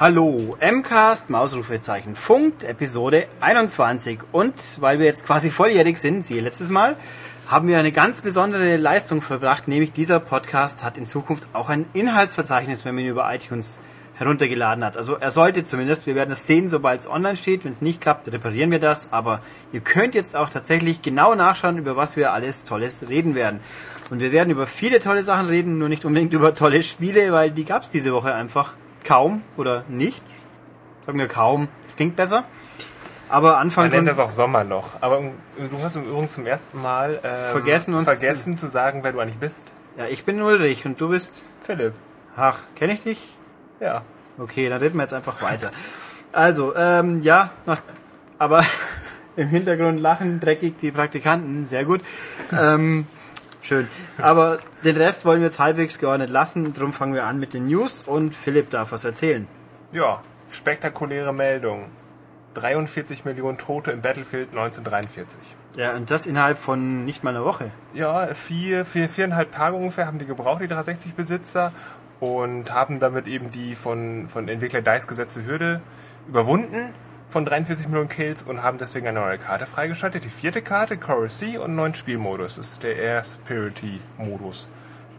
Hallo, MCAST, Mausrufezeichen, Funkt, Episode 21. Und weil wir jetzt quasi volljährig sind, siehe letztes Mal, haben wir eine ganz besondere Leistung verbracht, nämlich dieser Podcast hat in Zukunft auch ein Inhaltsverzeichnis, wenn man ihn über iTunes heruntergeladen hat. Also er sollte zumindest, wir werden es sehen, sobald es online steht. Wenn es nicht klappt, reparieren wir das. Aber ihr könnt jetzt auch tatsächlich genau nachschauen, über was wir alles Tolles reden werden. Und wir werden über viele tolle Sachen reden, nur nicht unbedingt über tolle Spiele, weil die gab es diese Woche einfach kaum oder nicht. Sagen wir kaum, das klingt besser. Aber Anfang Man nennt das auch Sommerloch. Aber du hast im Übrigen zum ersten Mal ähm, Vergessen uns vergessen zu sagen, wer du eigentlich bist. Ja, ich bin Ulrich und du bist. Philipp. Ach, kenne ich dich? Ja. Okay, dann reden wir jetzt einfach weiter. Also, ähm, ja, nach, aber im Hintergrund lachen dreckig die Praktikanten, sehr gut. Ähm, schön. Aber den Rest wollen wir jetzt halbwegs geordnet lassen, darum fangen wir an mit den News und Philipp darf was erzählen. Ja, spektakuläre Meldung. 43 Millionen Tote im Battlefield 1943. Ja, und das innerhalb von nicht mal einer Woche. Ja, vier, vier, viereinhalb Tage ungefähr haben die gebraucht, die 360-Besitzer, und haben damit eben die von, von Entwickler DICE gesetzte Hürde überwunden von 43 Millionen Kills und haben deswegen eine neue Karte freigeschaltet. Die vierte Karte, Chorus C und einen neuen Spielmodus. Das ist der Air Spirity Modus.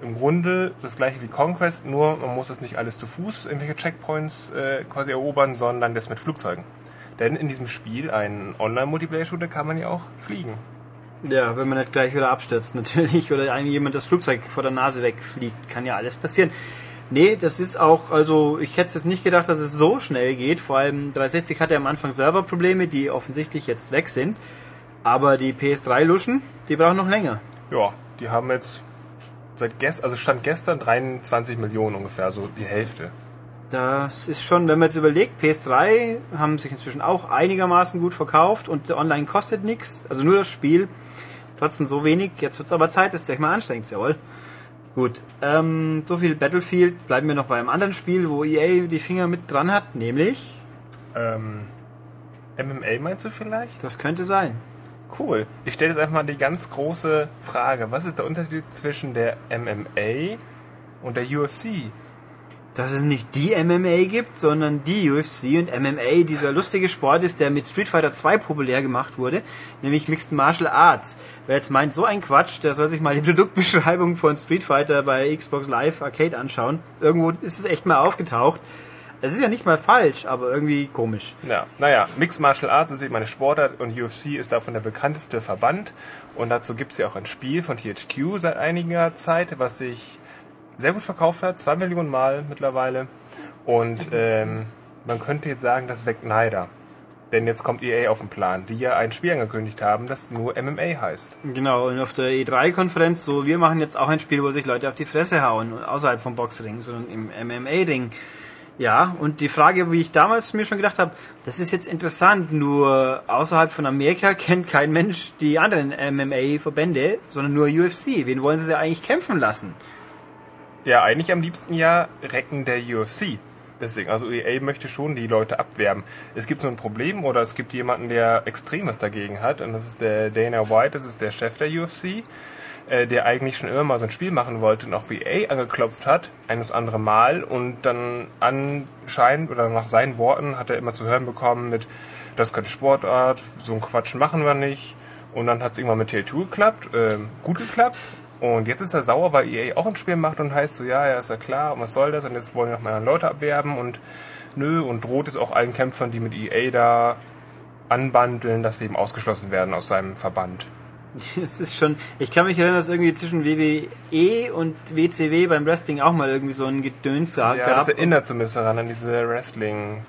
Im Grunde das gleiche wie Conquest, nur man muss das nicht alles zu Fuß, irgendwelche Checkpoints äh, quasi erobern, sondern das mit Flugzeugen. Denn in diesem Spiel, ein Online-Multiplayer-Shooter, kann man ja auch fliegen. Ja, wenn man nicht gleich wieder abstürzt natürlich oder einem jemand das Flugzeug vor der Nase wegfliegt, kann ja alles passieren. Nee, das ist auch, also ich hätte es nicht gedacht, dass es so schnell geht. Vor allem 360 hatte am Anfang Serverprobleme, die offensichtlich jetzt weg sind. Aber die PS3-Luschen, die brauchen noch länger. Ja, die haben jetzt seit gestern, also stand gestern 23 Millionen ungefähr, so die Hälfte. Das ist schon, wenn man jetzt überlegt, PS3 haben sich inzwischen auch einigermaßen gut verkauft und online kostet nichts, also nur das Spiel. Trotzdem so wenig, jetzt wird es aber Zeit, dass ihr euch mal anstrengt, jawohl. Gut, ähm, so viel Battlefield. Bleiben wir noch bei einem anderen Spiel, wo EA die Finger mit dran hat, nämlich. Ähm, MMA meinst du vielleicht? Das könnte sein. Cool. Ich stelle jetzt einfach mal die ganz große Frage. Was ist der Unterschied zwischen der MMA und der UFC? Dass es nicht die MMA gibt, sondern die UFC und MMA dieser lustige Sport ist, der mit Street Fighter 2 populär gemacht wurde, nämlich Mixed Martial Arts. Wer jetzt meint, so ein Quatsch, der soll sich mal die Produktbeschreibung von Street Fighter bei Xbox Live Arcade anschauen. Irgendwo ist es echt mal aufgetaucht. Es ist ja nicht mal falsch, aber irgendwie komisch. Ja, naja, Mixed Martial Arts ist eben eine Sportart und UFC ist davon der bekannteste Verband. Und dazu gibt es ja auch ein Spiel von THQ seit einiger Zeit, was sich sehr gut verkauft hat, zwei Millionen Mal mittlerweile. Und ähm, man könnte jetzt sagen, das weckt Neider. Denn jetzt kommt EA auf den Plan, die ja ein Spiel angekündigt haben, das nur MMA heißt. Genau, und auf der E3-Konferenz, so, wir machen jetzt auch ein Spiel, wo sich Leute auf die Fresse hauen, außerhalb vom Boxring, sondern im MMA-Ring. Ja, und die Frage, wie ich damals mir schon gedacht habe, das ist jetzt interessant, nur außerhalb von Amerika kennt kein Mensch die anderen MMA-Verbände, sondern nur UFC. Wen wollen sie eigentlich kämpfen lassen? Ja, eigentlich am liebsten ja Recken der UFC. Deswegen, also EA möchte schon die Leute abwerben. Es gibt so ein Problem oder es gibt jemanden, der Extremes dagegen hat und das ist der Dana White, das ist der Chef der UFC, äh, der eigentlich schon immer mal so ein Spiel machen wollte und auch EA angeklopft hat, eines andere Mal und dann anscheinend oder nach seinen Worten hat er immer zu hören bekommen mit, das ist keine Sportart, so ein Quatsch machen wir nicht und dann hat es irgendwann mit THQ geklappt, äh, gut geklappt und jetzt ist er sauer, weil EA auch ein Spiel macht und heißt so, ja, ja, ist ja klar, und was soll das? Und jetzt wollen die noch mal Leute abwerben und nö, und droht es auch allen Kämpfern, die mit EA da anbandeln, dass sie eben ausgeschlossen werden aus seinem Verband. Es ist schon, ich kann mich erinnern, dass irgendwie zwischen WWE und WCW beim Wrestling auch mal irgendwie so ein Gedöns gab. Ja, das erinnert zumindest daran, an diese Wrestling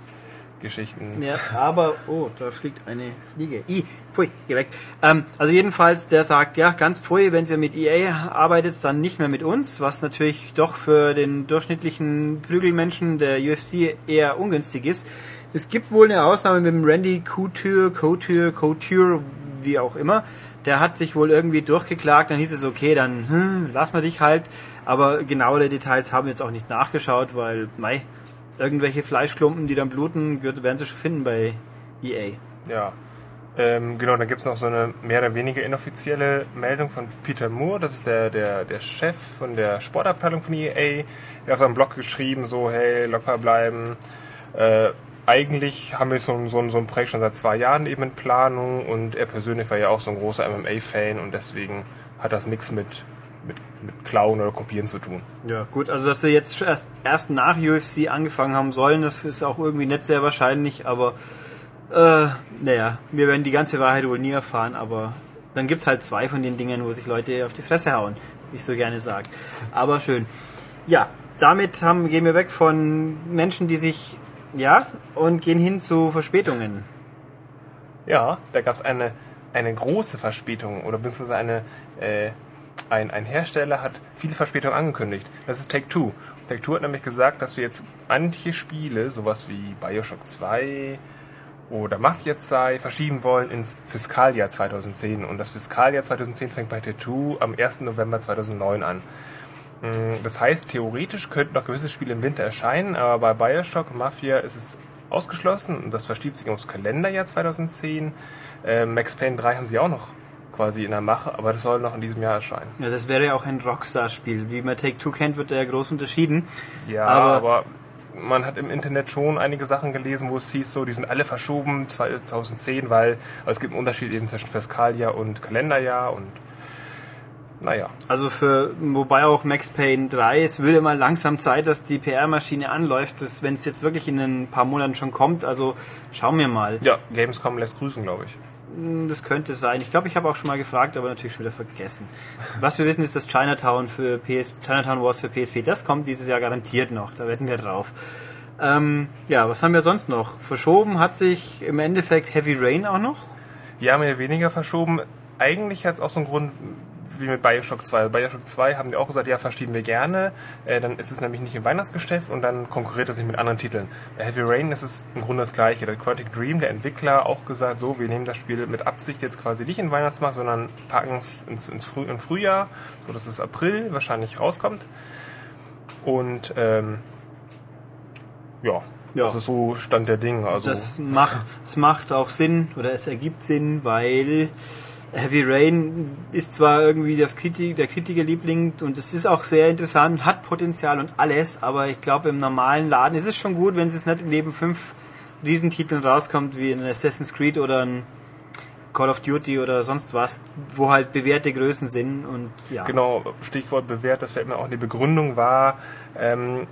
Geschichten. Ja, aber, oh, da fliegt eine Fliege. I, pfui, geh weg. Ähm, also jedenfalls, der sagt, ja, ganz pfui, wenn ihr mit EA arbeitet, dann nicht mehr mit uns, was natürlich doch für den durchschnittlichen Prügelmenschen der UFC eher ungünstig ist. Es gibt wohl eine Ausnahme mit dem Randy Couture, Couture, Couture, wie auch immer. Der hat sich wohl irgendwie durchgeklagt, dann hieß es, okay, dann hm, lass mal dich halt. Aber genauere Details haben wir jetzt auch nicht nachgeschaut, weil, mei, irgendwelche Fleischklumpen, die dann bluten, werden sie schon finden bei EA. Ja. Ähm, genau, dann gibt es noch so eine mehr oder weniger inoffizielle Meldung von Peter Moore, das ist der, der, der Chef von der Sportabteilung von EA. Der hat auf seinem Blog geschrieben, so, hey, locker bleiben. Äh, eigentlich haben wir so, so, so ein Projekt schon seit zwei Jahren eben in Planung und er persönlich war ja auch so ein großer MMA-Fan und deswegen hat das nichts mit, mit, Klauen oder Kopieren zu tun. Ja, gut, also dass sie jetzt erst, erst nach UFC angefangen haben sollen, das ist auch irgendwie nicht sehr wahrscheinlich, aber äh, naja, wir werden die ganze Wahrheit wohl nie erfahren, aber dann gibt's halt zwei von den Dingen, wo sich Leute auf die Fresse hauen, wie ich so gerne sage. Aber schön. Ja, damit haben, gehen wir weg von Menschen, die sich, ja, und gehen hin zu Verspätungen. Ja, da gab es eine, eine große Verspätung oder beziehungsweise eine, äh, ein, ein Hersteller hat viele Verspätungen angekündigt. Das ist Take-Two. Take-Two hat nämlich gesagt, dass wir jetzt manche Spiele, sowas wie Bioshock 2 oder Mafia 2, verschieben wollen ins Fiskaljahr 2010. Und das Fiskaljahr 2010 fängt bei Take-Two am 1. November 2009 an. Mm, Das heißt, theoretisch könnten noch gewisse Spiele im Winter erscheinen, aber bei Bioshock und Mafia ist es ausgeschlossen und das verschiebt sich aufs Kalenderjahr 2010. Äh, Max Payne 3 haben sie auch noch quasi in der Mache, aber das soll noch in diesem Jahr erscheinen. Ja, das wäre ja auch ein Rockstar-Spiel. Wie man Take-Two kennt, wird da ja groß unterschieden. Ja, Aber- aber, man hat im Internet schon einige Sachen gelesen, wo es hieß, so, die sind alle verschoben 2010, weil also es gibt einen Unterschied eben zwischen Fiskaljahr und Kalenderjahr und naja. Also für, wobei auch Max Payne 3, es würde mal langsam Zeit, dass die PR-Maschine anläuft, wenn es jetzt wirklich in ein paar Monaten schon kommt. Also schauen wir mal. Ja, Gamescom lässt grüßen, glaube ich. Hm, Das könnte sein. Ich glaube, ich habe auch schon mal gefragt, aber natürlich schon wieder vergessen. Was wir wissen ist, dass Chinatown für PS, Chinatown Wars für PSP, das kommt dieses Jahr garantiert noch. Da wetten wir drauf. Ähm, ja, was haben wir sonst noch? Verschoben hat sich im Endeffekt Heavy Rain auch noch. Ja, mehr oder weniger verschoben. Eigentlich hat es auch so einen Grund wie mit Bioshock 2. Also Bioshock 2 haben die auch gesagt, ja, verschieben wir gerne. Äh, dann ist es nämlich nicht im Weihnachtsgeschäft und dann konkurriert es nicht mit anderen Titeln. Bei Heavy Rain ist es im Grunde das gleiche. Der Quantic Dream, der Entwickler, auch gesagt, so, wir nehmen das Spiel mit Absicht jetzt quasi nicht in den Weihnachtsmarkt, sondern packen es ins, ins Früh, im Frühjahr, so dass es April wahrscheinlich rauskommt. Und ähm, ja, Ja. das ist so Stand der Dinge. Also Das macht, es macht auch Sinn oder es ergibt Sinn, weil Heavy Rain ist zwar irgendwie das Kritik, der Kritikerliebling und es ist auch sehr interessant, hat Potenzial und alles, aber ich glaube im normalen Laden ist es schon gut, wenn es nicht neben fünf Riesentiteln rauskommt wie ein Assassin's Creed oder ein Call of Duty oder sonst was, wo halt bewährte Größen sind und ja. Genau, Stichwort bewährt, das fällt mir auch die Begründung war ähm,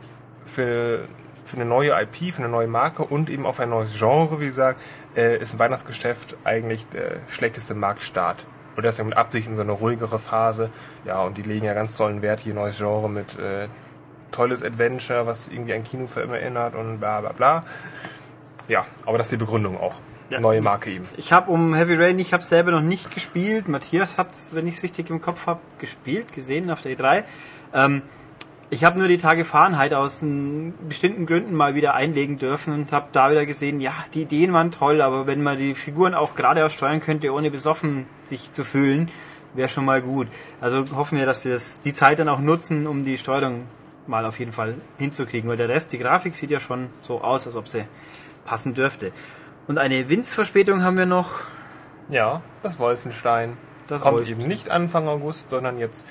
für, für eine neue IP, für eine neue Marke und eben auf ein neues Genre, wie gesagt, äh, ist ein Weihnachtsgeschäft eigentlich der schlechteste Marktstart. Und deswegen mit Absicht in so eine ruhigere Phase. Ja, und die legen ja ganz tollen Wert hier, neues Genre mit äh, tolles Adventure, was irgendwie an Kinofilm erinnert und bla bla bla. Ja, aber das ist die Begründung auch. Ja. Neue Marke eben. Ich habe um Heavy Rain, ich habe selber noch nicht gespielt. Matthias hat's, wenn ich es richtig im Kopf habe, gespielt, gesehen auf der E3. Ähm, ich habe nur die Tage Fahrenheit aus bestimmten Gründen mal wieder einlegen dürfen und habe da wieder gesehen, ja, die Ideen waren toll, aber wenn man die Figuren auch geradeaus steuern könnte, ohne besoffen sich zu fühlen, wäre schon mal gut. Also hoffen wir, dass sie das, die Zeit dann auch nutzen, um die Steuerung mal auf jeden Fall hinzukriegen, weil der Rest, die Grafik sieht ja schon so aus, als ob sie passen dürfte. Und eine Winzverspätung haben wir noch. Ja, das Wolfenstein. Das kommt Wolfenstein. eben nicht Anfang August, sondern jetzt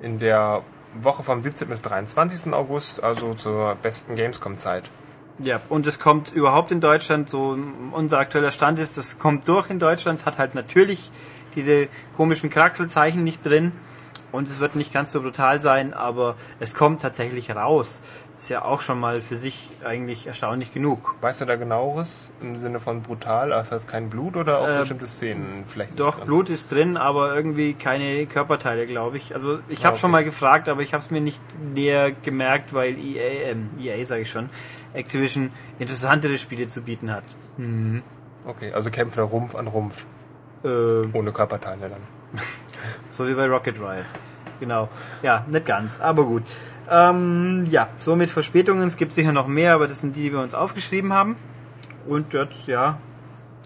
in der Woche vom 17. bis 23. August, also zur besten Gamescom-Zeit. Ja, und es kommt überhaupt in Deutschland, so unser aktueller Stand ist, das kommt durch in Deutschland, es hat halt natürlich diese komischen Kraxelzeichen nicht drin und es wird nicht ganz so brutal sein, aber es kommt tatsächlich raus. Ist ja auch schon mal für sich eigentlich erstaunlich genug. Weißt du da genaueres im Sinne von brutal? Also heißt kein Blut oder auch Äh, bestimmte Szenen vielleicht? Doch? Blut ist drin, aber irgendwie keine Körperteile, glaube ich. Also ich habe Ah, schon okay. mal gefragt, aber ich habe es mir nicht näher gemerkt, weil EA, ähm, EA sage ich schon, Activision interessantere Spiele zu bieten hat. Okay, also kämpft der Rumpf an Rumpf, Äh, ohne Körperteile dann. So wie bei Rocket Riot. Genau. Ja, nicht ganz, aber gut. Ähm, ja, so mit Verspätungen. Es gibt sicher noch mehr, aber das sind die, die wir uns aufgeschrieben haben. Und jetzt, ja,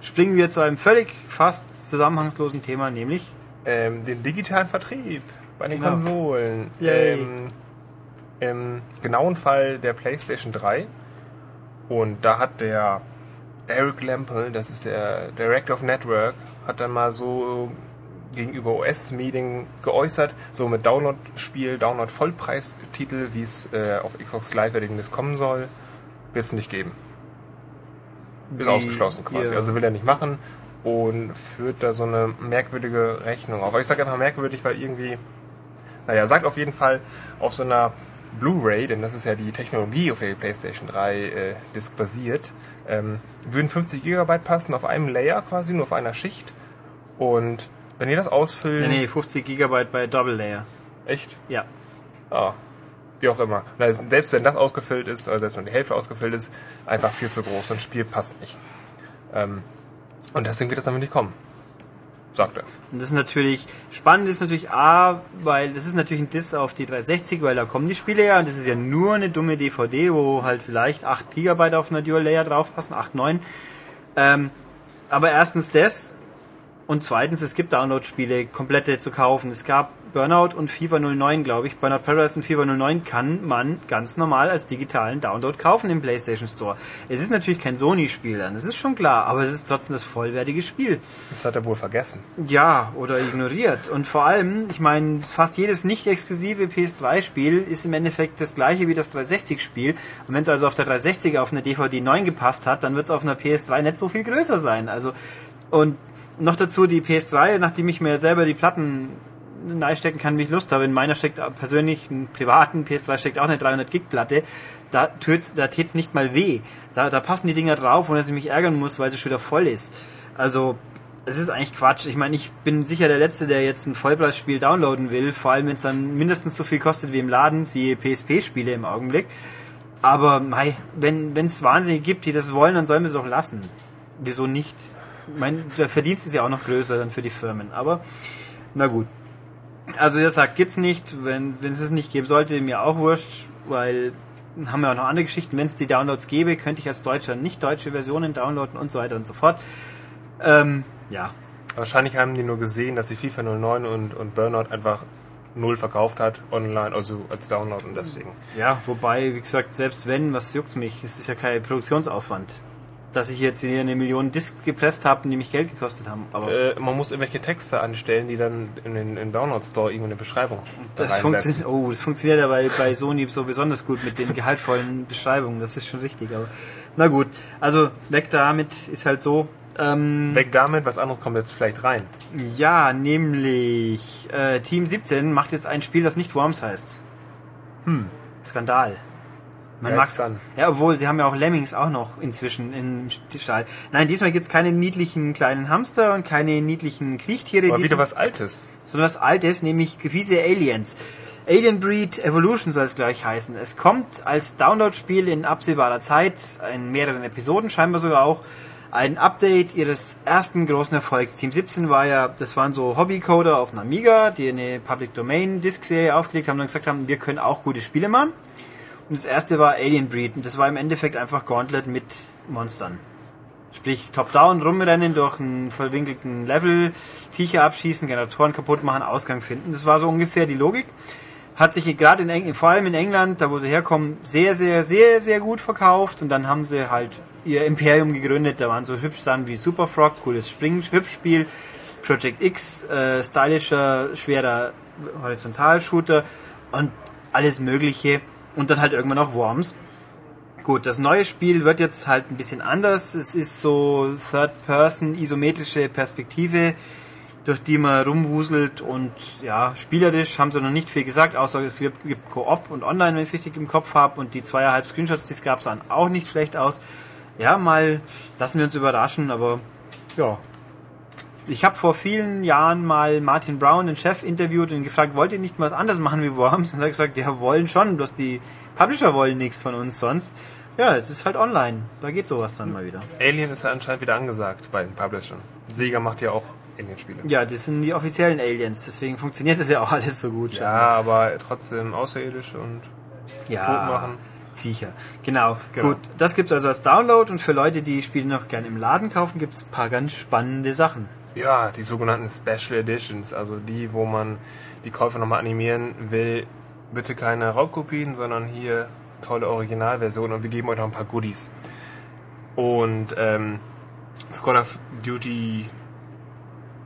springen wir zu einem völlig fast zusammenhangslosen Thema, nämlich Ähm, den digitalen Vertrieb bei den Genau. Konsolen. Yay. Ähm, Im genauen Fall der PlayStation 3. Und da hat der Eric Lemple, das ist der Director of Network, hat dann mal so gegenüber US-Medien geäußert, so mit Download-Spiel, Download-Vollpreistitel, wie es äh, auf Xbox Live allerdings kommen soll, wird es nicht geben. Ist Wie- ausgeschlossen quasi. ja. Also will er nicht machen und führt da so eine merkwürdige Rechnung auf. Aber ich sage einfach merkwürdig, weil irgendwie, naja, sagt auf jeden Fall auf so einer Blu-ray, denn das ist ja die Technologie, auf der die PlayStation 3 äh, Disc basiert, ähm, würden 50 Gigabyte passen auf einem Layer quasi, nur auf einer Schicht. Und wenn ihr das ausfüllen, Nee, nee, 50 Gigabyte bei Double Layer. echt, Ja. Ah, wie auch immer. Na, Selbst wenn das ausgefüllt ist, also selbst wenn die Hälfte ausgefüllt ist, einfach viel zu groß. Ein Spiel passt nicht. Ähm, und deswegen wird das damit nicht kommen. Sagt er. Und das ist natürlich, spannend ist natürlich A, weil das ist natürlich ein Diss auf die 360, weil da kommen die Spiele ja und das ist ja nur eine dumme DVD, wo halt vielleicht 8 GB auf einer Dual Layer draufpassen, 8, 9. Ähm, aber erstens das und zweitens, es gibt Download-Spiele komplette zu kaufen. Es gab Burnout und FIFA 09, glaube ich. Burnout Paradise und FIFA 09 kann man ganz normal als digitalen Download kaufen im PlayStation Store. Es ist natürlich kein Sony-Spiel dann, das ist schon klar, aber es ist trotzdem das vollwertige Spiel. Das hat er wohl vergessen. Ja, oder ignoriert. Und vor allem, ich meine, fast jedes nicht exklusive PS3-Spiel ist im Endeffekt das gleiche wie das 360-Spiel. Und wenn es also auf der 360 auf eine DVD 9 gepasst hat, dann wird es auf einer PS3 nicht so viel größer sein. Also, und noch dazu die PS3, nachdem ich mir selber die Platten reinstecken kann, wie ich Lust habe. In meiner steckt persönlich einen privaten PS3 steckt auch eine 300 Gig Platte. Da tut's, da tät's nicht mal weh. Da, da passen die Dinger drauf, ohne dass ich mich ärgern muss, weil sie schon wieder voll ist. Also, es ist eigentlich Quatsch. Ich meine, ich bin sicher der Letzte, der jetzt ein Vollpreisspiel downloaden will, vor allem wenn es dann mindestens so viel kostet wie im Laden, siehe PSP-Spiele im Augenblick. Aber mei, wenn es Wahnsinnige gibt, die das wollen, dann sollen wir sie doch lassen. Wieso nicht? Ich meine, der Verdienst ist ja auch noch größer dann für die Firmen. Aber na gut. Also er sagt, gibt's nicht. Wenn wenn es es nicht geben sollte, mir auch wurscht, weil haben wir auch noch andere Geschichten. Wenn es die Downloads gäbe, könnte ich als Deutscher nicht deutsche Versionen downloaden und so weiter und so fort. Ähm, ja, Wahrscheinlich haben die nur gesehen, dass die FIFA 09 und, und Burnout einfach null verkauft hat, online, also als Download und deswegen. Ja, wobei, wie gesagt, selbst wenn, was juckt's mich? Es ist ja kein Produktionsaufwand. Dass ich jetzt hier eine Million Discs gepresst habe, die mich Geld gekostet haben. Aber Äh, man muss irgendwelche Texte anstellen, die dann in den in Download Store irgendwo eine Beschreibung da das, funktioniert, oh, das funktioniert ja bei, bei Sony so besonders gut mit den gehaltvollen Beschreibungen. Das ist schon richtig. Aber na gut, also weg damit ist halt so. Ähm, Weg damit, was anderes kommt jetzt vielleicht rein. ja, nämlich äh, Team 17 macht jetzt ein Spiel, das nicht Worms heißt. Hm, Skandal. Man dann? Ja, obwohl, sie haben ja auch Lemmings auch noch inzwischen im Stall. Nein, diesmal gibt's keine niedlichen kleinen Hamster und keine niedlichen Kriechtiere. Aber wieder was Altes. sondern was Altes, nämlich fiese Aliens. Alien Breed Evolution soll es gleich heißen. Es kommt als Download-Spiel in absehbarer Zeit, in mehreren Episoden scheinbar sogar auch, ein Update ihres ersten großen Erfolgs. Team 17 war ja, das waren so Hobbycoder auf einer Amiga, die eine Public Domain Disk-Serie aufgelegt haben und gesagt haben, wir können auch gute Spiele machen. Das erste war Alien Breed und das war im Endeffekt einfach Gauntlet mit Monstern. Sprich, top-down rumrennen durch einen verwinkelten Level, Viecher abschießen, Generatoren kaputt machen, Ausgang finden. Das war so ungefähr die Logik. Hat sich gerade in Eng vor allem in England, da wo sie herkommen, sehr, sehr, sehr, sehr gut verkauft. Und dann haben sie halt ihr Imperium gegründet. Da waren so hübsch Sachen wie Super Frog, cooles Spring-Hübschspiel, Project X, äh, stylischer, schwerer Horizontalshooter und alles Mögliche. Und dann halt irgendwann auch Worms. Gut, das neue Spiel wird jetzt halt ein bisschen anders. Es ist so Third-Person, isometrische Perspektive, durch die man rumwuselt und ja, spielerisch haben sie noch nicht viel gesagt, außer es gibt, gibt Koop und Online, wenn ich es richtig im Kopf habe und die zweieinhalb Screenshots, die es gab, sahen auch nicht schlecht aus. Ja, mal lassen wir uns überraschen, aber ja. Ich habe vor vielen Jahren mal Martin Brown, den Chef, interviewt und gefragt, wollt ihr nicht mal was anderes machen wie Worms? Und er hat gesagt, ja, wollen schon, bloß die Publisher wollen nichts von uns sonst. Ja, es ist halt online. Da geht sowas dann mal wieder. Alien ist ja anscheinend wieder angesagt bei den Publishern. Sega macht ja auch Alien-Spiele. Ja, das sind die offiziellen Aliens, deswegen funktioniert das ja auch alles so gut. Ja, aber trotzdem außerirdisch und ja tot machen. Viecher. Genau. Genau. Gut, das gibt's also als Download und für Leute, die Spiele noch gerne im Laden kaufen, gibt's ein paar ganz spannende Sachen. Ja, die sogenannten Special Editions, also die, wo man die Käufer nochmal animieren will. Bitte keine Raubkopien, sondern hier tolle Originalversionen und wir geben euch noch ein paar Goodies. Und ähm, Call of Duty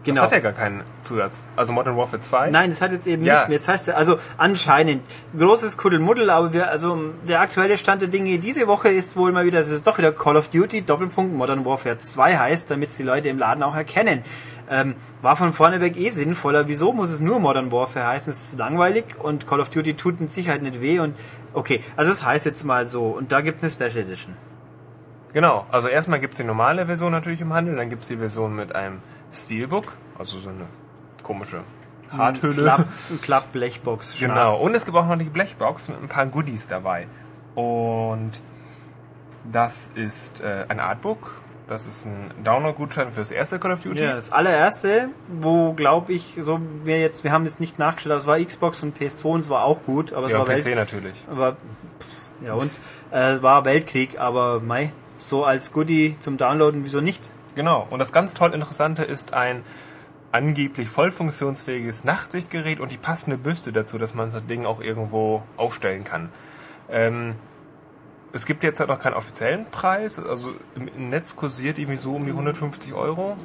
Genau. Das hat ja gar keinen Zusatz. Also Modern Warfare 2? Nein, das hat jetzt eben Ja. nicht mehr. Jetzt heißt es, also anscheinend großes Kuddelmuddel, aber wir, also der aktuelle Stand der Dinge diese Woche ist wohl mal wieder, dass es doch wieder Call of Duty Doppelpunkt Modern Warfare 2 heißt, damit es die Leute im Laden auch erkennen. Ähm, war von vorne weg eh sinnvoller. Wieso muss es nur Modern Warfare heißen? Es ist langweilig und Call of Duty tut mit Sicherheit nicht weh und okay, also es heißt jetzt mal so und da gibt's eine Special Edition. Genau. Also erstmal gibt's die normale Version natürlich im Handel, dann gibt's die Version mit einem Steelbook, also so eine komische Harthülle. Klapp, ein Klapp-Blechbox. Genau. Und es gibt auch noch die Blechbox mit ein paar Goodies dabei. Und das ist äh, ein Artbook. Das ist ein Download-Gutschein fürs erste Call of Duty. Ja, das allererste, wo glaube ich, so wir jetzt, wir haben jetzt nicht nachgeschaut, aber es war Xbox und PS2 und es war auch gut, aber es Ja, war PC Welt, natürlich. aber pff, ja und äh, war Weltkrieg, aber mei, so als Goodie zum Downloaden, wieso nicht? Genau. Und das ganz toll Interessante ist ein angeblich voll funktionsfähiges Nachtsichtgerät und die passende Büste dazu, dass man das Ding auch irgendwo aufstellen kann. Ähm, es gibt jetzt halt noch keinen offiziellen Preis, also im Netz kursiert irgendwie so um die 150 Euro.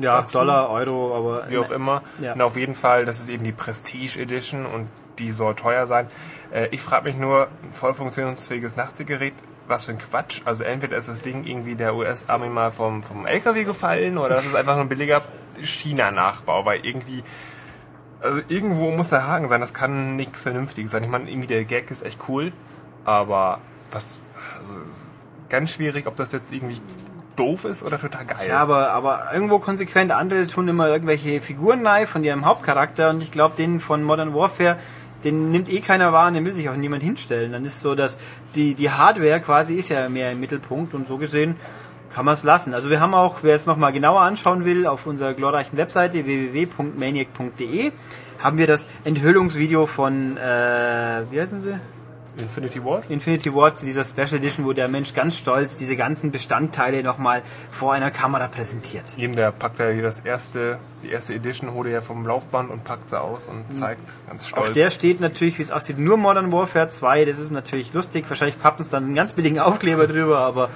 Ja, Dazu? Dollar, Euro, aber wie auch immer. Ja. Und auf jeden Fall, das ist eben die Prestige Edition und die soll teuer sein. Äh, ich frage mich nur, ein voll funktionsfähiges Nachtsichtgerät, was für ein Quatsch. Also entweder ist das Ding irgendwie der US-Army mal vom, vom LKW gefallen oder das ist einfach nur ein billiger China-Nachbau, weil irgendwie, also irgendwo muss der Haken sein, das kann nichts Vernünftiges sein. Ich meine, irgendwie der Gag ist echt cool, aber was, also, ganz schwierig, ob das jetzt irgendwie doof ist oder total geil. Ja, aber, aber irgendwo konsequent. Andere tun immer irgendwelche Figuren nahe von ihrem Hauptcharakter und ich glaube, den von Modern Warfare, den nimmt eh keiner wahr und den will sich auch niemand hinstellen. Dann ist so, dass die, die Hardware quasi ist ja mehr im Mittelpunkt und so gesehen kann man es lassen. Also wir haben auch, wer es nochmal genauer anschauen will, auf unserer glorreichen Webseite www.maniac.de haben wir das Enthüllungsvideo von, äh, wie heißen sie? Infinity Ward? Infinity Ward zu dieser Special Edition, wo der Mensch ganz stolz diese ganzen Bestandteile nochmal vor einer Kamera präsentiert. Eben, der packt ja hier das erste, die erste Edition, holt er ja vom Laufband und packt sie aus und zeigt ganz stolz. Auf der steht natürlich, wie es aussieht, nur Modern Warfare 2. Das ist natürlich lustig. Wahrscheinlich pappen es dann einen ganz billigen Aufkleber drüber, aber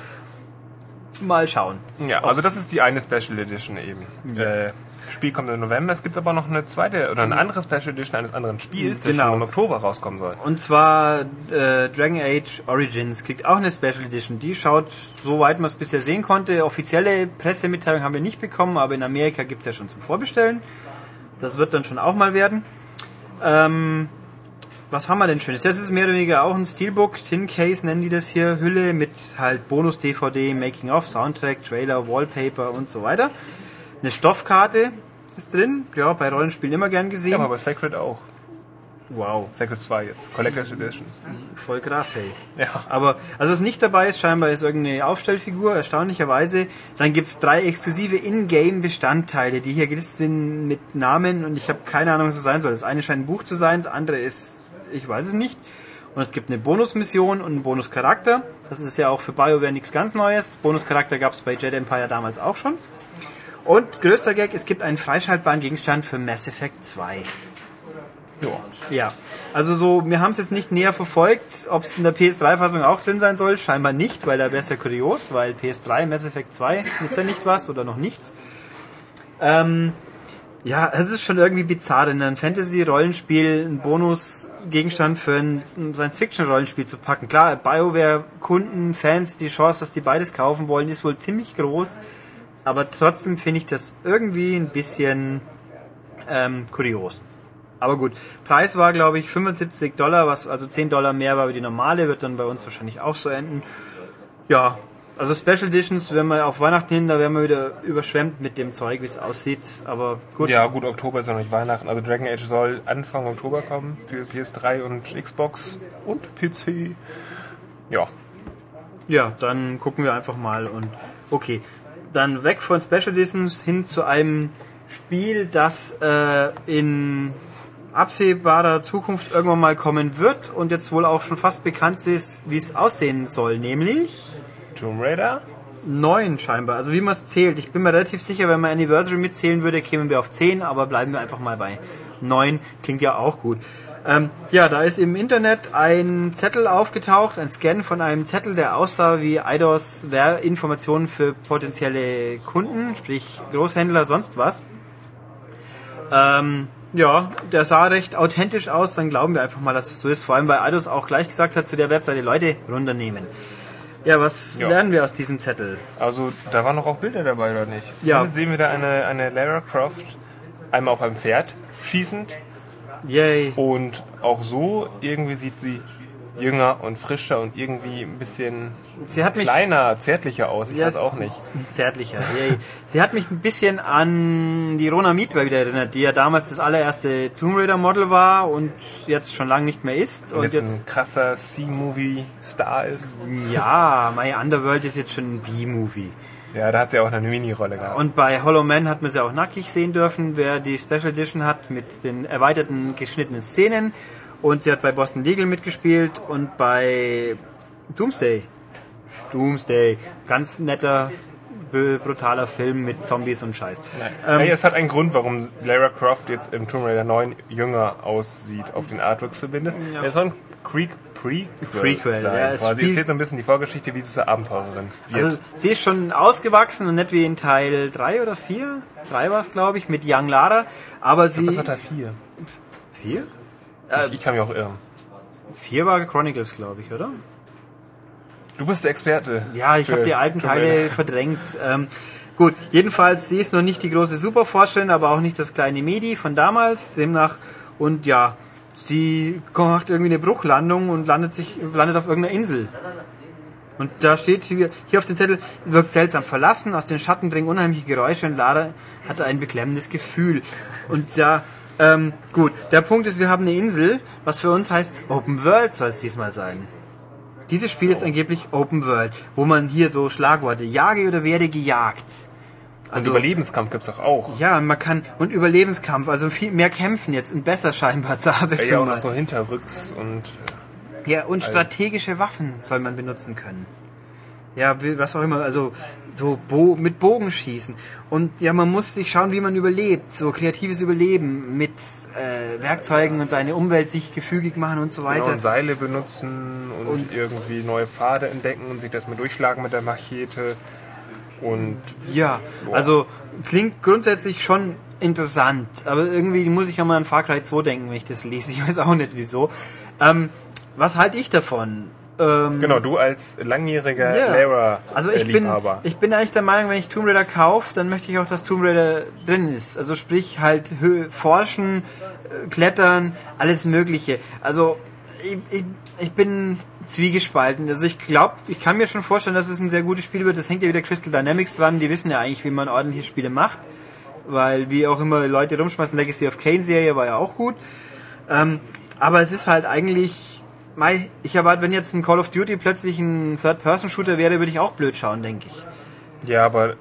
mal schauen. Ja, also das ist die eine Special Edition eben. Äh, Spiel kommt im November. Es gibt aber noch eine zweite oder eine andere Special Edition eines anderen Spiels, das Genau. schon im Oktober rauskommen soll. Und zwar äh, Dragon Age Origins kriegt auch eine Special Edition. Die schaut, soweit man es bisher sehen konnte, offizielle Pressemitteilung haben wir nicht bekommen, aber in Amerika gibt es ja schon zum Vorbestellen. Das wird dann schon auch mal werden. Ähm, was haben wir denn Schönes? Das ist mehr oder weniger auch ein Steelbook, Tin Case nennen die das hier, Hülle mit halt Bonus-DVD, Making-of, Soundtrack, Trailer, Wallpaper und so weiter. Eine Stoffkarte ist drin, ja, bei Rollenspielen immer gern gesehen. Ja, aber bei Sacred auch. wow, Sacred 2 jetzt. Collector's Edition. voll krass, hey. Ja. Aber, also was nicht dabei ist, scheinbar ist irgendeine Aufstellfigur, erstaunlicherweise. Dann gibt's drei exklusive Ingame-Bestandteile, die hier gelistet sind mit Namen und ich habe keine Ahnung, was es sein soll. Das eine scheint ein Buch zu sein, das andere ist, ich weiß es nicht. Und es gibt eine Bonusmission und einen Bonuscharakter. Das ist ja auch für BioWare nichts ganz Neues. Bonuscharakter gab's bei Jedi Empire damals auch schon. Und größter Gag, es gibt einen freischaltbaren Gegenstand für Mass Effect 2. Ja. Ja, also so, wir haben es jetzt nicht näher verfolgt, ob es in der PS3-Fassung auch drin sein soll. Scheinbar nicht, weil da wäre es ja kurios, weil PS3, Mass Effect 2 ist ja nicht was oder noch nichts. Ähm, ja, es ist schon irgendwie bizarr, in ein Fantasy-Rollenspiel einen Bonus-Gegenstand für ein Science-Fiction-Rollenspiel zu packen. Klar, BioWare-Kunden, Fans, die Chance, dass die beides kaufen wollen, ist wohl ziemlich groß. Aber trotzdem finde ich das irgendwie ein bisschen ähm, kurios. Aber gut, Preis war glaube ich 75 Dollar, was also 10 Dollar mehr war wie die normale, wird dann bei uns wahrscheinlich auch so enden. Ja, also Special Editions, wenn wir auf Weihnachten hin, da werden wir wieder überschwemmt mit dem Zeug, wie es aussieht. Aber gut, Ja, gut, Oktober ist ja noch nicht Weihnachten. Also Dragon Age soll Anfang Oktober kommen für PS3 und Xbox und PC. Ja. ja, dann gucken wir einfach mal und okay, dann weg von Special Editions hin zu einem Spiel, das äh, in absehbarer Zukunft irgendwann mal kommen wird und jetzt wohl auch schon fast bekannt ist, wie es aussehen soll, nämlich Tomb Raider? neun scheinbar. Also wie man es zählt. Ich bin mir relativ sicher, wenn man Anniversary mitzählen würde, kämen wir auf 10, aber bleiben wir einfach mal bei 9. Klingt ja auch gut. Ähm, ja, da ist im Internet ein Zettel aufgetaucht, ein Scan von einem Zettel, der aussah wie IDOS Informationen für potenzielle Kunden, sprich Großhändler, sonst was. Ähm, ja, der sah recht authentisch aus, dann glauben wir einfach mal, dass es so ist. Vor allem, weil Eidos auch gleich gesagt hat zu der Webseite, Leute, runternehmen. Ja, was Ja. lernen wir aus diesem Zettel? Also, da waren noch auch Bilder dabei, oder nicht? Ja. Zumindest sehen wir da eine, eine Lara Croft einmal auf einem Pferd schießend Yay. und auch so irgendwie sieht sie jünger und frischer und irgendwie ein bisschen Sie hat mich kleiner, zärtlicher aus. Ich Ja, weiß auch nicht. Zärtlicher. Yay. Sie hat mich ein bisschen an die Rona Mitra wieder erinnert, die ja damals das allererste Tomb Raider Model war und jetzt schon lange nicht mehr ist. Und Und jetzt jetzt, ein krasser C-Movie-Star ist. ja, My Underworld ist jetzt schon ein B-Movie. Ja, da hat sie auch eine Mini-Rolle gehabt. Und bei Hollow Man hat man sie auch nackig sehen dürfen, wer die Special Edition hat mit den erweiterten geschnittenen Szenen. Und sie hat bei Boston Legal mitgespielt und bei Doomsday. Doomsday. Ganz netter, brutaler Film mit Zombies und Scheiß. Ähm, hey, es hat einen Grund, warum Lara Croft jetzt im Tomb Raider 9 jünger aussieht, auf den Artworks zumindest. Ja. Er soll ein Creek Prequel, Prequel, sein. ja, es quasi erzählt so ein bisschen die Vorgeschichte, wie zur Abenteurerin wird. Also sie ist schon ausgewachsen und nicht wie in Teil 3 oder 4. 3 war es, glaube ich, mit Young Lara. Aber sie... Was war Teil 4? 4? ich, ich kann mich auch irren. 4 war Chronicles, glaube ich, oder? Du bist der Experte. Ja, ich habe die alten Teile verdrängt. Ähm, gut, jedenfalls, sie ist noch nicht die große Superforscherin, aber auch nicht das kleine Medi von damals. Demnach, und ja, sie macht irgendwie eine Bruchlandung und landet, sich, landet auf irgendeiner Insel. Und da steht hier, hier auf dem Zettel, wirkt seltsam verlassen, aus den Schatten dringen unheimliche Geräusche und Lara hat ein beklemmendes Gefühl. Und ja, ähm, gut, der Punkt ist, wir haben eine Insel, was für uns heißt, Open World soll es diesmal sein. Dieses Spiel ist angeblich Open World, wo man hier so Schlagworte, jage oder werde gejagt. Also Überlebenskampf gibt's doch auch. Ja, man kann, und Überlebenskampf, also viel mehr kämpfen jetzt und besser scheinbar zur Ja, Abwechslung. und auch mal. so hinterrücks und Ja, und strategische Waffen soll man benutzen können. Ja, was auch immer, also so Bo mit Bogen schießen. Und ja, man muss sich schauen, wie man überlebt. So kreatives Überleben mit äh, Werkzeugen und seine Umwelt sich gefügig machen und so Genau, weiter. und Seile benutzen und, irgendwie neue Pfade entdecken und sich das mal durchschlagen mit der Machete. Und Ja, also klingt grundsätzlich schon interessant, aber irgendwie muss ich ja mal an Far Cry 2 denken, wenn ich das lese. Ich weiß auch nicht wieso. Ähm, was halte ich davon? Ähm, genau, du als langjähriger Ja. Lara Also ich bin, ich bin eigentlich der Meinung, wenn ich Tomb Raider kaufe, dann möchte ich auch, dass Tomb Raider drin ist. Also sprich halt forschen, äh, klettern, alles mögliche. Also ich, ich, ich bin zwiegespalten. Also ich glaube, ich kann mir schon vorstellen, dass es ein sehr gutes Spiel wird. Das hängt ja wieder Crystal Dynamics dran. Die wissen ja eigentlich, wie man ordentliche Spiele macht. Weil wie auch immer Leute rumschmeißen, Legacy of Kane Serie war ja auch gut. Ähm, aber es ist halt eigentlich, ich erwarte, wenn jetzt ein Call of Duty plötzlich ein Third-Person-Shooter wäre, würde ich auch blöd schauen, denke ich. ja, aber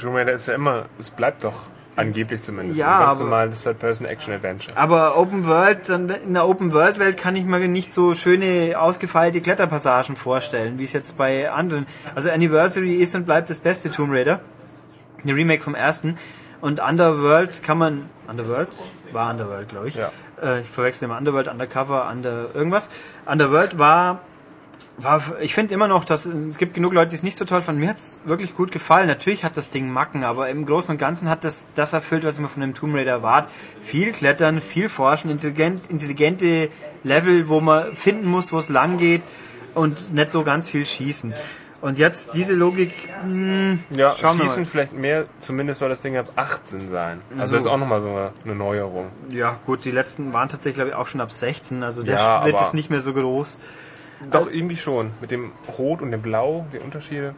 Tomb Raider ist ja immer, es bleibt doch angeblich zumindest Ja, ein ganz aber- normales Third-Person-Action-Adventure. Aber Open World, dann in der Open World Welt kann ich mir nicht so schöne ausgefeilte Kletterpassagen vorstellen, wie es jetzt bei anderen. Also Anniversary ist und bleibt das beste Tomb Raider. Eine Remake vom ersten. Und Underworld kann man. Underworld? War Underworld, glaube ich. Ja. Äh, ich verwechsel immer Underworld, Undercover, Under irgendwas. Underworld war. War ich finde immer noch, dass es gibt genug Leute, die es nicht so toll fanden. Mir hat es wirklich gut gefallen. Natürlich hat das Ding Macken, aber im Großen und Ganzen hat das das erfüllt, was man von einem Tomb Raider erwartet. Viel klettern, viel forschen, intelligent, intelligente Level, wo man finden muss, wo es lang geht und nicht so ganz viel schießen. Und jetzt diese Logik, mh, Ja, schauen wir schießen vielleicht mehr, zumindest soll das Ding ab 18 sein. Also Also- das ist auch nochmal so eine, Neuerung. Ja, gut, die letzten waren tatsächlich, glaube ich, auch schon ab 16. Also der Ja, Split ist nicht mehr so groß. Doch, irgendwie schon. Mit dem Rot und dem Blau, die Unterschiede.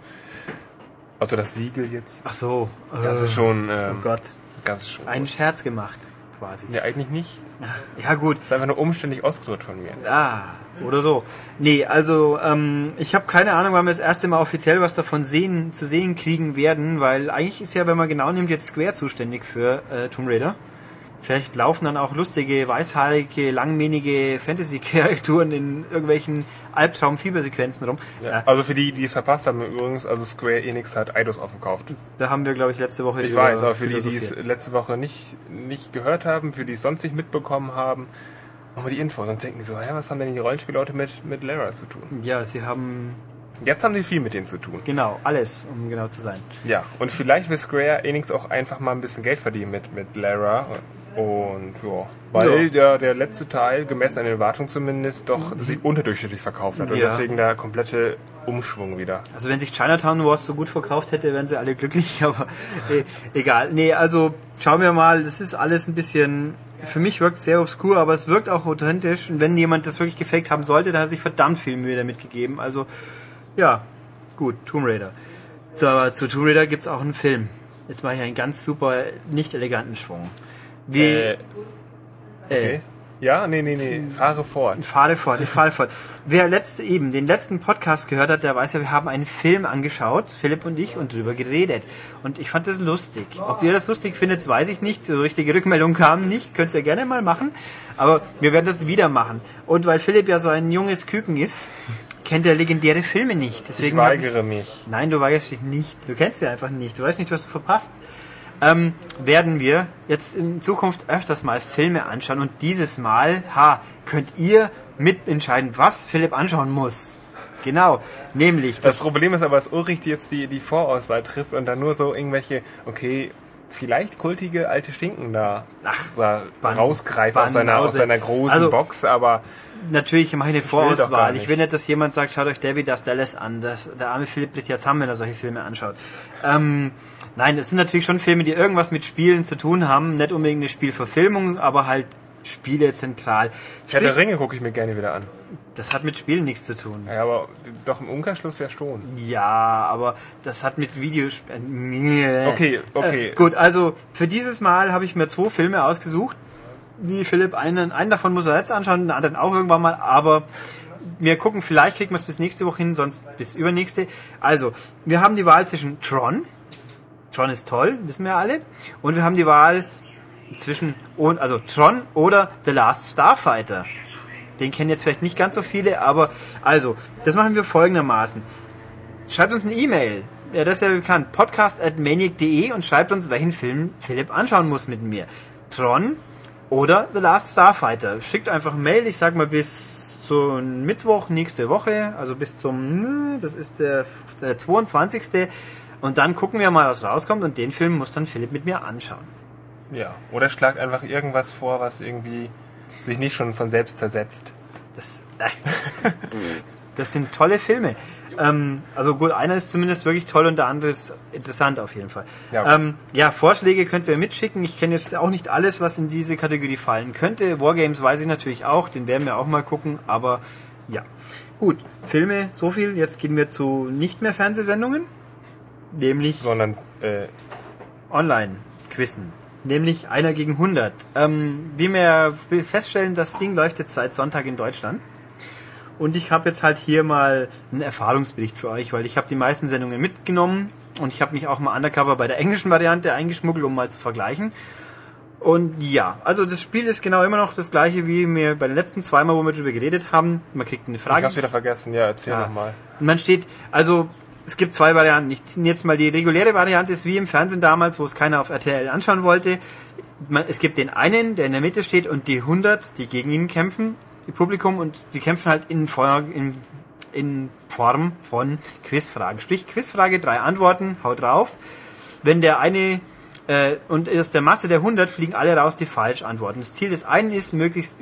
Also das Siegel jetzt. Ach so. Das äh, ist schon, Oh ähm, Gott. das ist schon. Einen Scherz gemacht, quasi. Ja, eigentlich nicht. Ja, gut. Das ist einfach nur umständlich ausgedrückt von mir. Ah, oder so. Nee, also ähm, ich habe keine Ahnung, wann wir das erste Mal offiziell was davon sehen, zu sehen kriegen werden, weil eigentlich ist ja, wenn man genau nimmt, jetzt Square zuständig für äh, Tomb Raider. Vielleicht laufen dann auch lustige, weißhaarige, langmähnige Fantasy-Charakturen in irgendwelchen Albtraum-Fiebersequenzen rum. Ja. Also für die, die es verpasst haben, übrigens, also Square Enix hat Eidos aufgekauft. da haben wir, glaube ich, letzte Woche Ich weiß, aber für die, die es letzte Woche nicht, nicht gehört haben, für die es sonst nicht mitbekommen haben, nochmal die Info. Sonst denken die so, hä, was haben denn die Rollenspielleute mit, mit Lara zu tun? Ja, sie haben Jetzt haben sie viel mit denen zu tun. genau alles, um genau zu sein. Ja, und vielleicht will Square Enix auch einfach mal ein bisschen Geld verdienen mit, mit Lara. Und ja, weil Ja. Der, der letzte Teil, gemessen an den Erwartungen zumindest, doch sich unterdurchschnittlich verkauft hat. Und Ja. deswegen der komplette Umschwung wieder. Also wenn sich Chinatown Wars so gut verkauft hätte, wären sie alle glücklich, aber eh, egal. Nee, also schauen wir mal, das ist alles ein bisschen, für mich wirkt es sehr obskur, aber es wirkt auch authentisch und wenn jemand das wirklich gefaked haben sollte, dann hat er sich verdammt viel Mühe damit gegeben. Also ja, gut, Tomb Raider. So, aber zu Tomb Raider gibt's auch einen Film. Jetzt mache ich einen ganz super, nicht eleganten Schwung. Wie, Äh, äh, okay. Ja, nee, nee, nee, fahre fort. fahre fort, ich fahre fort. Wer letzte eben den letzten Podcast gehört hat, der weiß ja, wir haben einen Film angeschaut, Philipp und ich, und drüber geredet. Und ich fand das lustig. Ob ihr das lustig findet, weiß ich nicht. So richtige Rückmeldung kam nicht. Könnt ihr gerne mal machen. Aber wir werden das wieder machen. Und weil Philipp ja so ein junges Küken ist, kennt er legendäre Filme nicht. Ich Deswegen hab weigere mich. Nein, du weigerst dich nicht. Du kennst sie einfach nicht. Du weißt nicht, was du verpasst. Ähm, werden wir jetzt in Zukunft öfters mal Filme anschauen und dieses Mal, ha, könnt ihr mitentscheiden, was Philipp anschauen muss. Genau, nämlich Das das, Problem ist aber, dass Ulrich jetzt die, die Vorauswahl trifft und dann nur so irgendwelche, okay, vielleicht kultige alte Stinken da, Ach, rausgreift aus seiner, aus seiner großen Also- Box, aber natürlich meine will doch gar Vorauswahl. Ich will nicht, dass jemand sagt, schaut euch David das Dallas an. Das, der arme Philipp bricht jetzt haben, wenn er solche Filme anschaut. Ähm, nein, es sind natürlich schon Filme, die irgendwas mit Spielen zu tun haben. Nicht unbedingt eine Spielverfilmung, aber halt Spiele zentral. Herr der Ringe gucke ich mir gerne wieder an. das hat mit Spielen nichts zu tun. Ja, aber doch im Umkehrschluss ja schon. Ja, aber das hat mit Videospielen. Okay, okay. Äh, gut, also für dieses Mal habe ich mir zwei Filme ausgesucht. Die Philipp, einen, einen davon muss er jetzt anschauen, den anderen auch irgendwann mal, aber wir gucken, vielleicht kriegen wir es bis nächste Woche hin, sonst bis übernächste. Also, wir haben die Wahl zwischen Tron. Tron ist toll, wissen wir alle. Und wir haben die Wahl zwischen, also Tron oder The Last Starfighter. Den kennen jetzt vielleicht nicht ganz so viele, aber also, das machen wir folgendermaßen. Schreibt uns eine E-Mail. Ja, das ist ja bekannt. podcast.maniac.de und schreibt uns, welchen Film Philipp anschauen muss mit mir. Tron oder The Last Starfighter. Schickt einfach eine Mail, ich sag mal bis zum Mittwoch nächste Woche, also bis zum, das ist der, der 22. Und dann gucken wir mal, was rauskommt und den Film muss dann Philipp mit mir anschauen. Ja. Oder schlagt einfach irgendwas vor, was irgendwie sich nicht schon von selbst zersetzt. Das, das sind tolle Filme. Ähm, also gut, einer ist zumindest wirklich toll und der andere ist interessant auf jeden Fall. Ja, ähm, ja Vorschläge könnt ihr mitschicken. Ich kenne jetzt auch nicht alles, was in diese Kategorie fallen könnte. Wargames weiß ich natürlich auch, den werden wir auch mal gucken, aber ja. Gut, Filme, so viel. Jetzt gehen wir zu nicht mehr Fernsehsendungen, nämlich Sondern, äh, Online-Quizzen. Nämlich einer gegen 100. Ähm, wie wir feststellen, das Ding läuft jetzt seit Sonntag in Deutschland. Und ich habe jetzt halt hier mal einen Erfahrungsbericht für euch, weil ich habe die meisten Sendungen mitgenommen und ich habe mich auch mal undercover bei der englischen Variante eingeschmuggelt, um mal zu vergleichen. Und ja, also das Spiel ist genau immer noch das gleiche wie wir bei den letzten zweimal, wo wir drüber geredet haben. Man kriegt eine ich Frage. hab's wieder vergessen. Ja, erzähl Ja. nochmal. Und man steht, also es gibt zwei Varianten. Ich ziehe jetzt mal die reguläre Variante ist wie im Fernsehen damals, wo es keiner auf RTL anschauen wollte. Man, es gibt den einen, der in der Mitte steht und die 100, die gegen ihn kämpfen, die Publikum und die kämpfen halt in, Feuer- in, in Form von Quizfragen. Sprich Quizfrage, drei Antworten, haut drauf. Wenn der eine äh, und aus der Masse der 100 fliegen alle raus, die falsch antworten. Das Ziel des einen ist, möglichst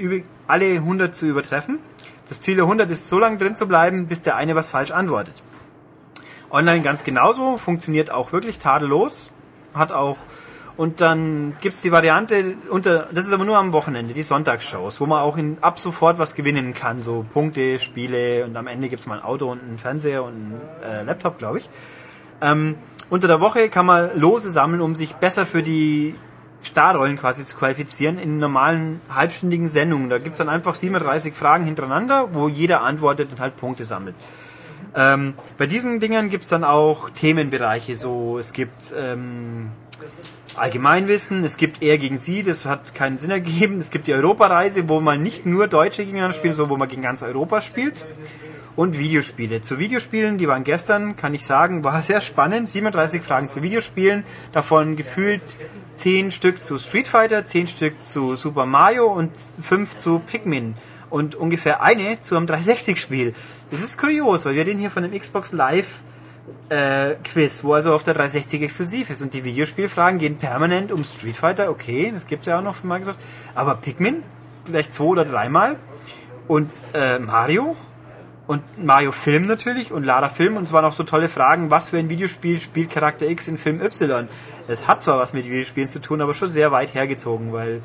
alle 100 zu übertreffen. Das Ziel der 100 ist, so lange drin zu bleiben, bis der eine was falsch antwortet. Online ganz genauso, funktioniert auch wirklich tadellos, hat auch und dann gibt's die Variante unter, das ist aber nur am Wochenende, die Sonntagsshows, wo man auch in, ab sofort was gewinnen kann, so Punkte, Spiele und am Ende gibt's mal ein Auto und einen Fernseher und einen äh, Laptop, glaube ich. Ähm, unter der Woche kann man Lose sammeln, um sich besser für die Starrollen quasi zu qualifizieren in normalen halbstündigen Sendungen. Da gibt's dann einfach 37 Fragen hintereinander, wo jeder antwortet und halt Punkte sammelt. Ähm, bei diesen Dingern gibt's dann auch Themenbereiche, so es gibt ähm, Allgemeinwissen, es gibt er gegen sie, das hat keinen Sinn ergeben. Es gibt die Europareise, wo man nicht nur Deutsche gegeneinander spielt, sondern wo man gegen ganz Europa spielt. Und Videospiele. Zu Videospielen, die waren gestern, kann ich sagen, war sehr spannend. 37 Fragen zu Videospielen, davon gefühlt 10 Stück zu Street Fighter, 10 Stück zu Super Mario und 5 zu Pikmin. Und ungefähr eine zu einem 360-Spiel. Das ist kurios, weil wir reden hier von einem Xbox Live äh, Quiz, wo also auf der 360 exklusiv ist. Und die Videospielfragen gehen permanent um Street Fighter, okay, das gibt's ja auch noch von Microsoft. Aber Pikmin, vielleicht zwei oder dreimal. Und äh, Mario. Und Mario Film natürlich und Lara Film. Und es waren auch so tolle Fragen, was für ein Videospiel spielt Charakter X in Film Y. Es hat zwar was mit Videospielen zu tun, aber schon sehr weit hergezogen, weil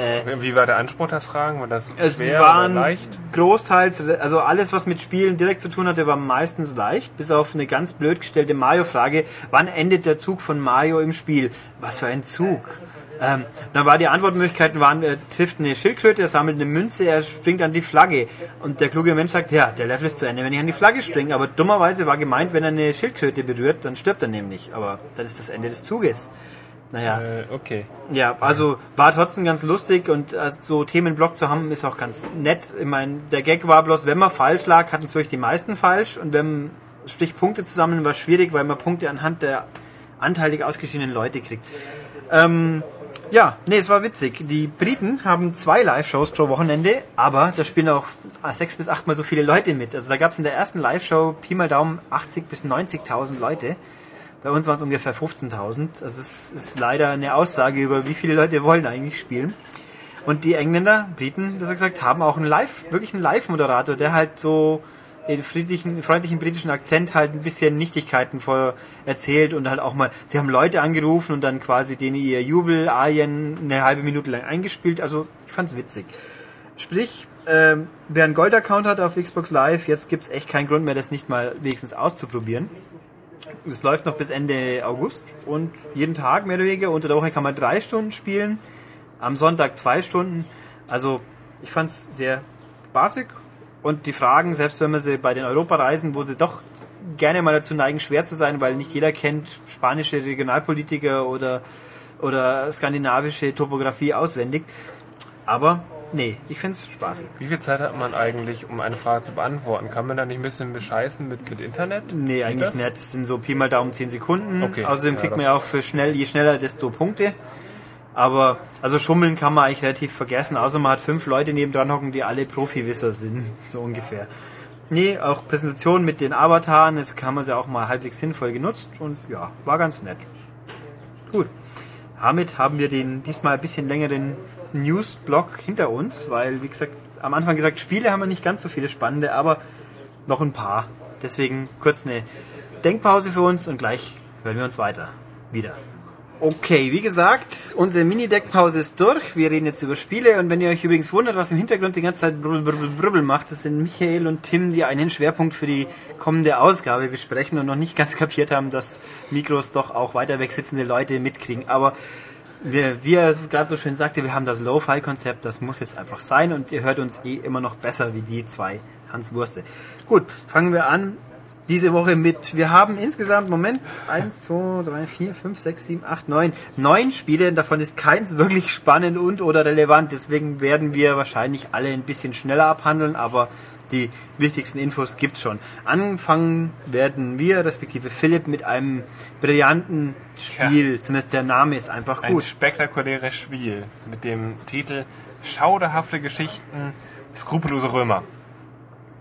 Äh, Wie war der Anspruch der Fragen? War das es schwer waren oder leicht? großteils, also alles, was mit Spielen direkt zu tun hatte, war meistens leicht, bis auf eine ganz blöd gestellte Mario-Frage. Wann endet der Zug von Mario im Spiel? Was für ein Zug? Ähm, dann war die Antwortmöglichkeiten waren, er trifft eine Schildkröte, er sammelt eine Münze, er springt an die Flagge. Und der kluge Mensch sagt, ja, der Level ist zu Ende, wenn ich an die Flagge springe. Aber dummerweise war gemeint, wenn er eine Schildkröte berührt, dann stirbt er nämlich. Aber das ist das Ende des Zuges. Naja. Äh, okay. Ja, also war trotzdem ganz lustig und äh, so Themenblock zu haben ist auch ganz nett. Ich meine, der Gag war bloß, wenn man falsch lag, hatten es wirklich die meisten falsch und wenn sprich Punkte zusammen war schwierig, weil man Punkte anhand der anteilig ausgeschiedenen Leute kriegt. Ähm, ja, nee, es war witzig. Die Briten haben zwei Live-Shows pro Wochenende, aber da spielen auch sechs bis achtmal so viele Leute mit. Also da gab es in der ersten Live-Show Pi mal Daumen 80 bis 90.000 Leute. Bei uns waren es ungefähr 15.000. Also es ist leider eine Aussage über, wie viele Leute wollen eigentlich spielen. Und die Engländer, Briten, das gesagt, haben auch einen Live, wirklich einen Live-Moderator, der halt so den friedlichen, freundlichen britischen Akzent halt ein bisschen Nichtigkeiten vor erzählt und halt auch mal, sie haben Leute angerufen und dann quasi denen ihr Jubel, Arien eine halbe Minute lang eingespielt. Also ich fand's witzig. Sprich, ähm, wer einen Gold-Account hat auf Xbox Live, jetzt gibt's echt keinen Grund mehr, das nicht mal wenigstens auszuprobieren. Es läuft noch bis Ende August und jeden Tag mehr oder weniger. Unter der Woche kann man drei Stunden spielen, am Sonntag zwei Stunden. Also ich fand's sehr spaßig und die Fragen, selbst wenn man sie bei den Europareisen, wo sie doch gerne mal dazu neigen, schwer zu sein, weil nicht jeder kennt spanische Regionalpolitiker oder, oder skandinavische Topografie auswendig. Aber nee, ich find's spaßig. Wie viel Zeit hat man eigentlich, um eine Frage zu beantworten? Kann man da nicht ein bisschen bescheißen mit, mit Internet? Nee, Geht eigentlich das? nicht. Das sind so Pi mal Daumen 10 Sekunden. Okay. Außerdem Ja, kriegt man ja auch für schnell, je schneller, desto Punkte. Aber, also schummeln kann man eigentlich relativ vergessen, außer man hat fünf Leute nebendran hocken, die alle Profiwisser sind, so ungefähr. Nee, auch Präsentationen mit den Avataren, das haben wir ja auch mal halbwegs sinnvoll genutzt und ja, war ganz nett. Gut. Damit haben wir den diesmal ein bisschen längeren News-Block hinter uns, weil, wie gesagt, am Anfang gesagt, Spiele haben wir nicht ganz so viele spannende, aber noch ein paar. Deswegen kurz eine Denkpause für uns und gleich hören wir uns weiter. Wieder. Okay, wie gesagt, unsere Mini-Deckpause ist durch. Wir reden jetzt über Spiele und wenn ihr euch übrigens wundert, was im Hintergrund die ganze Zeit brubbel, brubbel, brubbel macht, das sind Michael und Tim, die einen Schwerpunkt für die kommende Ausgabe besprechen und noch nicht ganz kapiert haben, dass Mikros doch auch weiter weg sitzende Leute mitkriegen. Aber wir, wie er gerade so schön sagte, wir haben das Lo-Fi-Konzept, das muss jetzt einfach sein und ihr hört uns eh immer noch besser wie die zwei Hans Wurste. Gut, fangen wir an. Diese Woche mit, wir haben insgesamt, Moment, 1, 2, 3, 4, 5, 6, 7, 8, 9, 9 Spiele, davon ist keins wirklich spannend und oder relevant, deswegen werden wir wahrscheinlich alle ein bisschen schneller abhandeln, aber die wichtigsten Infos gibt's schon. Anfangen werden wir, respektive Philipp, mit einem brillanten Spiel, zumindest der Name ist einfach Ein gut. spektakuläres Spiel mit dem Titel Schauderhafte Geschichten, skrupellose Römer.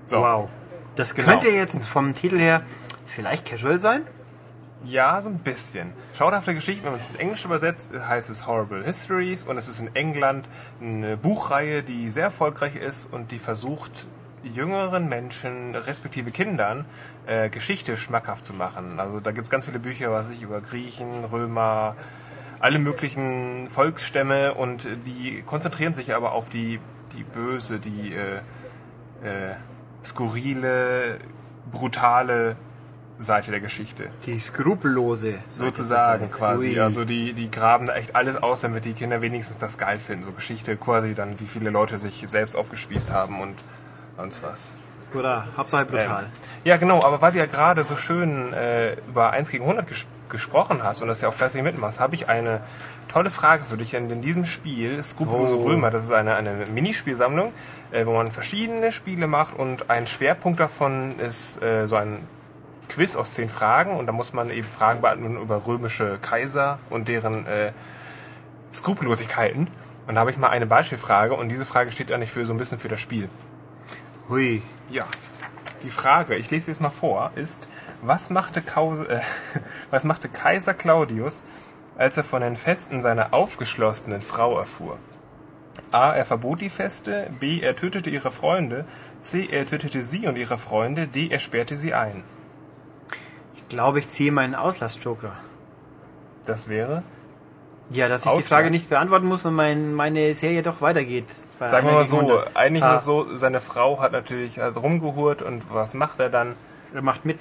So. Wow. Das Genau. könnte jetzt vom Titel her vielleicht casual sein. Ja, so ein bisschen. Schauderhafte Geschichten, wenn man es in Englisch übersetzt, heißt es Horrible Histories und es ist in England eine Buchreihe, die sehr erfolgreich ist und die versucht, jüngeren Menschen, respektive Kindern, äh, Geschichte schmackhaft zu machen. Also da gibt es ganz viele Bücher, was ich über Griechen, Römer, alle möglichen Volksstämme und die konzentrieren sich aber auf die, die böse, die äh, äh, skurrile, brutale Seite der Geschichte Die skrupellose. sozusagen quasi. Ui. Also die, die graben da echt alles aus, damit die Kinder wenigstens das geil finden. So Geschichte quasi dann, wie viele Leute sich selbst aufgespießt haben und sonst was. Oder Hauptsache brutal. Ähm, ja, genau, aber weil du ja gerade so schön äh, über 1 gegen 100 ges gesprochen hast und das ja auch fleißig mitmachst, habe ich eine tolle Frage für dich. Denn in diesem Spiel, Skrupellose Oh. Römer, das ist eine, eine Minispielsammlung, äh, wo man verschiedene Spiele macht und ein Schwerpunkt davon ist äh, so ein Quiz aus zehn Fragen und da muss man eben Fragen beantworten über römische Kaiser und deren äh, Skrupellosigkeiten. Und da habe ich mal eine Beispielfrage und diese Frage steht eigentlich für so ein bisschen für das Spiel. Hui. Ja. Die Frage, ich lese jetzt mal vor, ist, Was machte, Kause, äh, was machte Kaiser Claudius, als er von den Festen seiner aufgeschlossenen Frau erfuhr? A. Er verbot die Feste. B. Er tötete ihre Freunde. C. Er tötete sie und ihre Freunde. D. Er sperrte sie ein. Ich glaube, ich ziehe meinen Auslassjoker. Das wäre, Ja, dass ich Auslass? die Frage nicht beantworten muss und mein, meine Serie doch weitergeht. sagen wir mal so, gegen 100. eigentlich Ah, ist es so, seine Frau hat natürlich rumgehurt und was macht er dann? Er macht mit.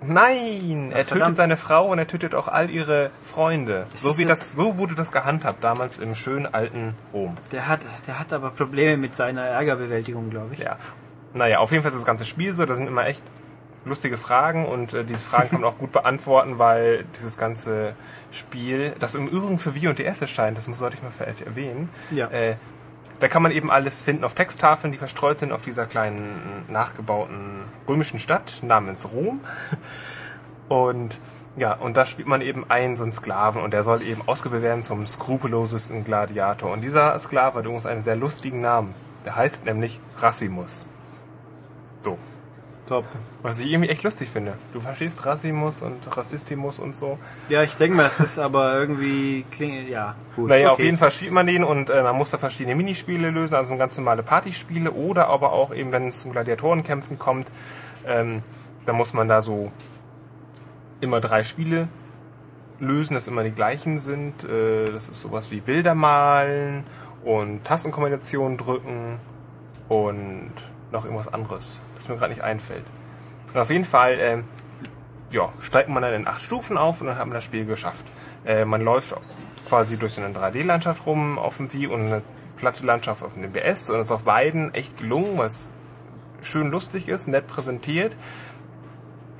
Nein, er tötet seine Frau und er tötet auch all ihre Freunde. Das So wie das, so wurde das gehandhabt damals im schönen alten Rom. Der hat, der hat aber Probleme mit seiner Ärgerbewältigung, glaube ich. Ja. Naja, auf jeden Fall ist das ganze Spiel so, da sind immer echt lustige Fragen und äh, diese Fragen kann man auch gut beantworten, weil dieses ganze Spiel, das im Übrigen für Wii und DS erscheint, das muss sollte ich mal erwähnen, Ja. äh, da kann man eben alles finden auf Texttafeln, die verstreut sind auf dieser kleinen nachgebauten römischen Stadt namens Rom. Und ja, und da spielt man eben einen so einen Sklaven und der soll eben ausgebildet werden zum skrupellosesten Gladiator. Und dieser Sklave hat übrigens einen sehr lustigen Namen. Der heißt nämlich Rassimus. So. Top. Was ich irgendwie echt lustig finde. Du verstehst Rassimus und Rassistimus und so. Ja, ich denke mal, das ist aber irgendwie klingt, ja, gut. Naja, auf okay. jeden Fall spielt man den und äh, man muss da verschiedene Minispiele lösen, also ganz normale Partyspiele oder aber auch eben, wenn es zum Gladiatorenkämpfen kommt, ähm, dann muss man da so immer drei Spiele lösen, das immer die gleichen sind. Äh, das ist sowas wie Bilder malen und Tastenkombinationen drücken und noch irgendwas anderes, das mir gerade nicht einfällt. Und auf jeden Fall ähm, ja, steigt man dann in acht Stufen auf und dann hat man das Spiel geschafft. Äh, man läuft quasi durch so eine 3D-Landschaft rum auf dem Wii und eine platte Landschaft auf dem BS und ist auf beiden echt gelungen, was schön lustig ist, nett präsentiert.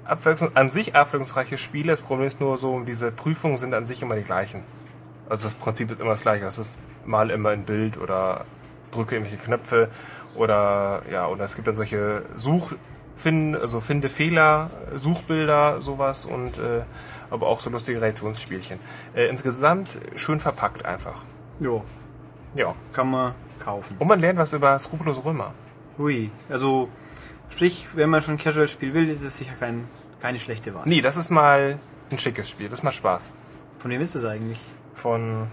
Abwechslung, an sich abwechslungsreiche Spiele. Das Problem ist nur so, diese Prüfungen sind an sich immer die gleichen. Also das Prinzip ist immer das gleiche. Es ist mal immer ein Bild oder drücke irgendwelche Knöpfe oder ja, oder es gibt dann solche Such Finde, also finde Fehler, Suchbilder, sowas und äh, aber auch so lustige Reaktionsspielchen. Äh, insgesamt schön verpackt einfach. Jo, Ja. kann man kaufen. Und man lernt was über skrupellose Römer. Ui, also sprich, wenn man schon Casual spielen will, ist es sicher kein, keine schlechte Wahl. Nee, das ist mal ein schickes Spiel. Das macht Spaß. Von wem ist es eigentlich? Von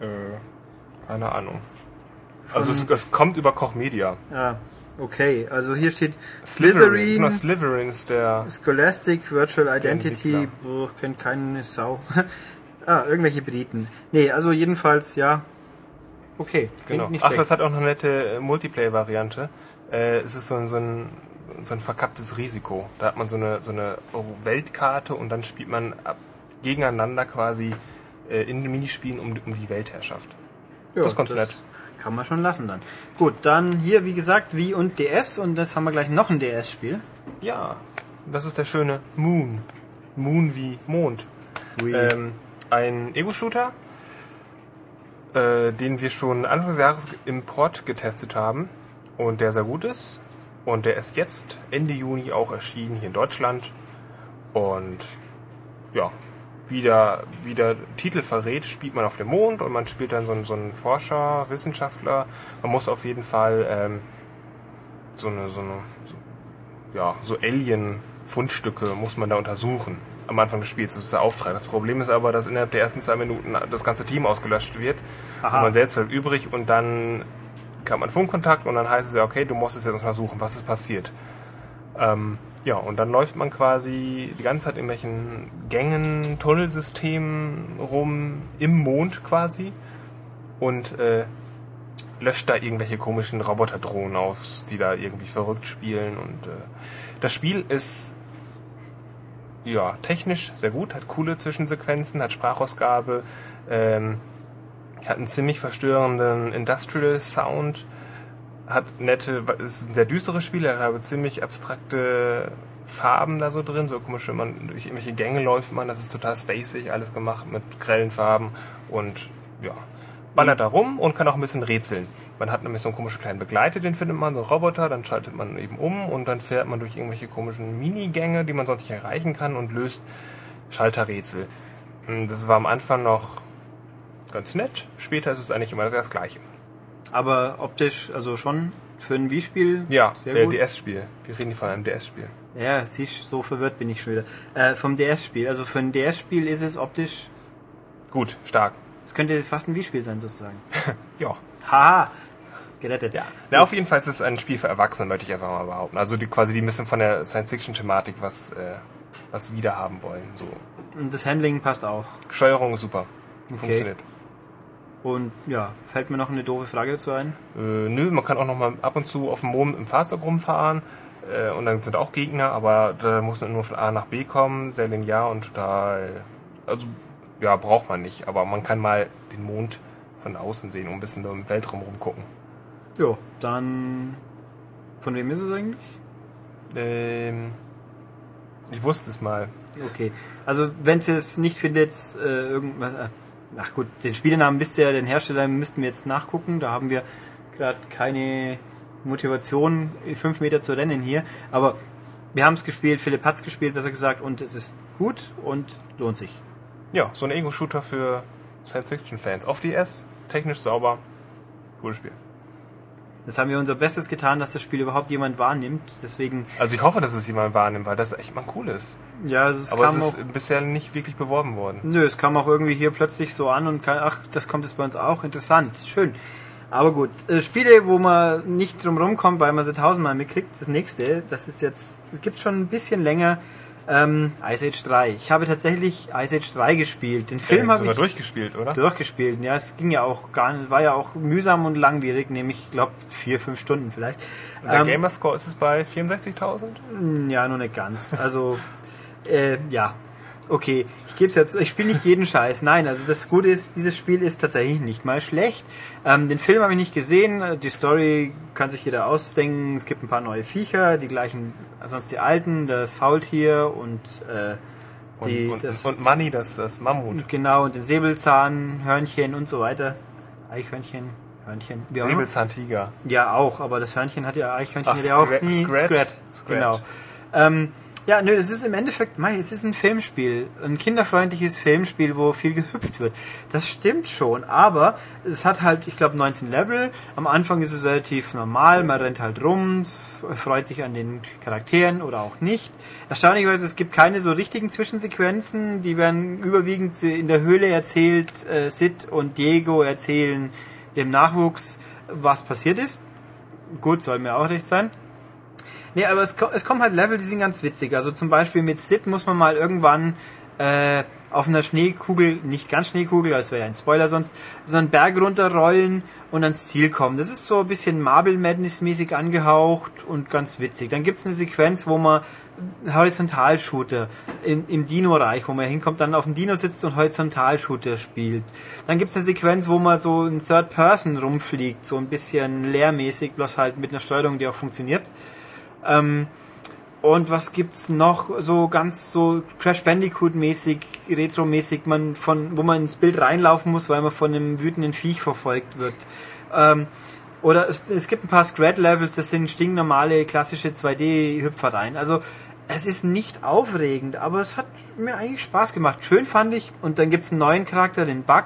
äh, keine Ahnung. Also es, es kommt über Koch Media. Ah, okay. Also hier steht Slytherin. Genau, Slytherin, ist der. Scholastic, Virtual Identity, oh, kennt keine Sau. ah, irgendwelche Briten. Nee, also jedenfalls, ja. Okay, Genau. nicht Ach, das hat auch noch eine nette äh, Multiplayer-Variante. Äh, es ist so ein, so, ein, so ein verkapptes Risiko. Da hat man so eine, so eine Weltkarte und dann spielt man gegeneinander quasi äh, in den Minispielen um, um die Weltherrschaft. Ja, das ist ganz nett. Kann man schon lassen dann. Gut, dann hier, wie gesagt, Wii und DS und das haben wir gleich noch ein DS-Spiel. Ja, das ist der schöne Moon. Moon wie Mond. Ähm, ein Ego-Shooter, äh, den wir schon Anfang des Jahres im Port getestet haben und der sehr gut ist. Und der ist jetzt Ende Juni auch erschienen hier in Deutschland. Und ja, wie der, wie der Titel verrät, spielt man auf dem Mond und man spielt dann so einen, so einen Forscher, Wissenschaftler. Man muss auf jeden Fall ähm, so eine, so eine so, ja, so Alien-Fundstücke muss man da untersuchen am Anfang des Spiels. Das ist der Auftrag. Das Problem ist aber, dass innerhalb der ersten zwei Minuten das ganze Team ausgelöscht wird Aha. und man selbst bleibt übrig und dann kann man Funkkontakt und dann heißt es ja, okay, du musst es jetzt untersuchen, was ist passiert. Ähm, ja, und dann läuft man quasi die ganze Zeit in welchen Gängen, Tunnelsystemen rum, im Mond quasi und äh, löscht da irgendwelche komischen Roboterdrohnen aus, die da irgendwie verrückt spielen. Und äh, das Spiel ist ja technisch sehr gut, hat coole Zwischensequenzen, hat Sprachausgabe, ähm, hat einen ziemlich verstörenden Industrial Sound, hat nette, ist ein sehr düsteres Spiel, hat aber ziemlich abstrakte Farben da so drin, so komische, man durch irgendwelche Gänge läuft man, das ist total spacig, alles gemacht mit grellen Farben und ja, ballert da rum und kann auch ein bisschen rätseln. Man hat nämlich so einen komischen kleinen Begleiter, den findet man, so einen Roboter, dann schaltet man eben um und dann fährt man durch irgendwelche komischen Minigänge, die man sonst nicht erreichen kann und löst Schalterrätsel. Hm, Das war am Anfang noch ganz nett, später ist es eigentlich immer das Gleiche. Aber optisch, also schon für ein Wii-Spiel Ja, sehr äh, gut. DS-Spiel. Wir reden hier von einem DS-Spiel. Ja, siehst so verwirrt bin ich schon wieder. Äh, vom DS-Spiel. Also für ein DS-Spiel ist es optisch. Gut, stark. Es könnte fast ein Wii-Spiel sein, sozusagen. Ja. Haha! Gerettet. Ja. Na, auf jeden Fall ist es ein Spiel für Erwachsene, möchte ich einfach mal behaupten. Also die, quasi die ein bisschen von der Science-Fiction-Thematik was, äh, was wieder haben wollen. So. Und das Handling passt auch. Steuerung ist super. Funktioniert. Und ja, fällt mir noch eine doofe Frage dazu ein? Äh, nö, man kann auch noch mal ab und zu auf dem Mond im Fahrzeug rumfahren. Äh, und dann sind auch Gegner, aber da muss man nur von A nach B kommen, sehr linear und total. Also, ja, braucht man nicht. Aber man kann mal den Mond von außen sehen und ein bisschen im Weltraum rumgucken. Jo, dann. Von wem ist es eigentlich? Ähm, ich wusste es mal. Okay. Also, wenn ihr es nicht findet, äh, irgendwas. Äh, ach gut, den Spielenamen wisst ihr ja, den Hersteller müssten wir jetzt nachgucken. Da haben wir gerade keine Motivation, fünf Meter zu rennen hier. Aber wir haben es gespielt, Philipp hat es gespielt, besser gesagt, und es ist gut und lohnt sich. Ja, so ein Ego-Shooter für Science-Fiction-Fans. Auf DS, technisch sauber, cooles Spiel. Jetzt haben wir unser Bestes getan, dass das Spiel überhaupt jemand wahrnimmt. Deswegen, Also ich hoffe, dass es jemand wahrnimmt, weil das echt mal cool ist. ja, also es Aber kam es auch. ist bisher nicht wirklich beworben worden. Nö, es kam auch irgendwie hier plötzlich so an und kann, ach, das kommt jetzt bei uns auch. Interessant, schön. Aber gut, äh, Spiele, wo man nicht drum rumkommt, weil man sie tausendmal mitkriegt. Das nächste, das ist jetzt, es gibt schon ein bisschen länger, ähm, Ice Age 3. Ich habe tatsächlich Ice Age 3 gespielt. Den Film Äh, habe ich durchgespielt, oder? durchgespielt. Ja, es ging ja auch gar nicht, war ja auch mühsam und langwierig, nämlich, ich glaube, vier, fünf Stunden vielleicht. Und der Ähm, Gamerscore ist es bei 64.000? ja, nur nicht ganz. Also, äh, ja. Okay, ich gebe es jetzt, ich spiele nicht jeden Scheiß. Nein, also das Gute ist, dieses Spiel ist tatsächlich nicht mal schlecht. Ähm, den Film habe ich nicht gesehen. Die Story kann sich jeder ausdenken. Es gibt ein paar neue Viecher, die gleichen, sonst die alten, das Faultier und äh, Und, die, und, das, und Money, das, das Mammut. genau und den Säbelzahn, Hörnchen und so weiter. Eichhörnchen, Hörnchen. Säbelzahntiger. Ja, auch, aber das Hörnchen hat ja Eichhörnchen Ach, hat ja auch. Scrat. Scrat. Genau. Ähm, ja, nö, es ist im Endeffekt, mei, es ist ein Filmspiel, ein kinderfreundliches Filmspiel, wo viel gehüpft wird. Das stimmt schon, aber es hat halt, ich glaube, 19 Level. Am Anfang ist es relativ normal, man rennt halt rum, freut sich an den Charakteren oder auch nicht. Erstaunlicherweise, es gibt keine so richtigen Zwischensequenzen, die werden überwiegend in der Höhle erzählt. Äh, Sid und Diego erzählen dem Nachwuchs, was passiert ist. Gut, soll mir auch recht sein. Nee, aber es, es kommen halt Level, die sind ganz witzig. Also zum Beispiel mit Sid muss man mal irgendwann äh, auf einer Schneekugel, nicht ganz Schneekugel, das wäre ja ein Spoiler sonst, so einen Berg runterrollen und ans Ziel kommen. Das ist so ein bisschen Marble Madness mäßig angehaucht und ganz witzig. Dann gibt's eine Sequenz, wo man Horizontalshooter im, im Dino-Reich, wo man hinkommt, dann auf dem Dino sitzt und Horizontalshooter spielt. Dann gibt's eine Sequenz, wo man so in Third Person rumfliegt, so ein bisschen leermäßig, bloß halt mit einer Steuerung, die auch funktioniert. Ähm, und was gibt's noch so ganz so Crash Bandicoot mäßig, Retro mäßig, man von wo man ins Bild reinlaufen muss, weil man von einem wütenden Viech verfolgt wird. Ähm, oder es, es gibt ein paar Scrat Levels, das sind stinknormale klassische 2D Hüpfereien. Also es ist nicht aufregend, aber es hat mir eigentlich Spaß gemacht. Schön fand ich und dann gibt's einen neuen Charakter, den Bug.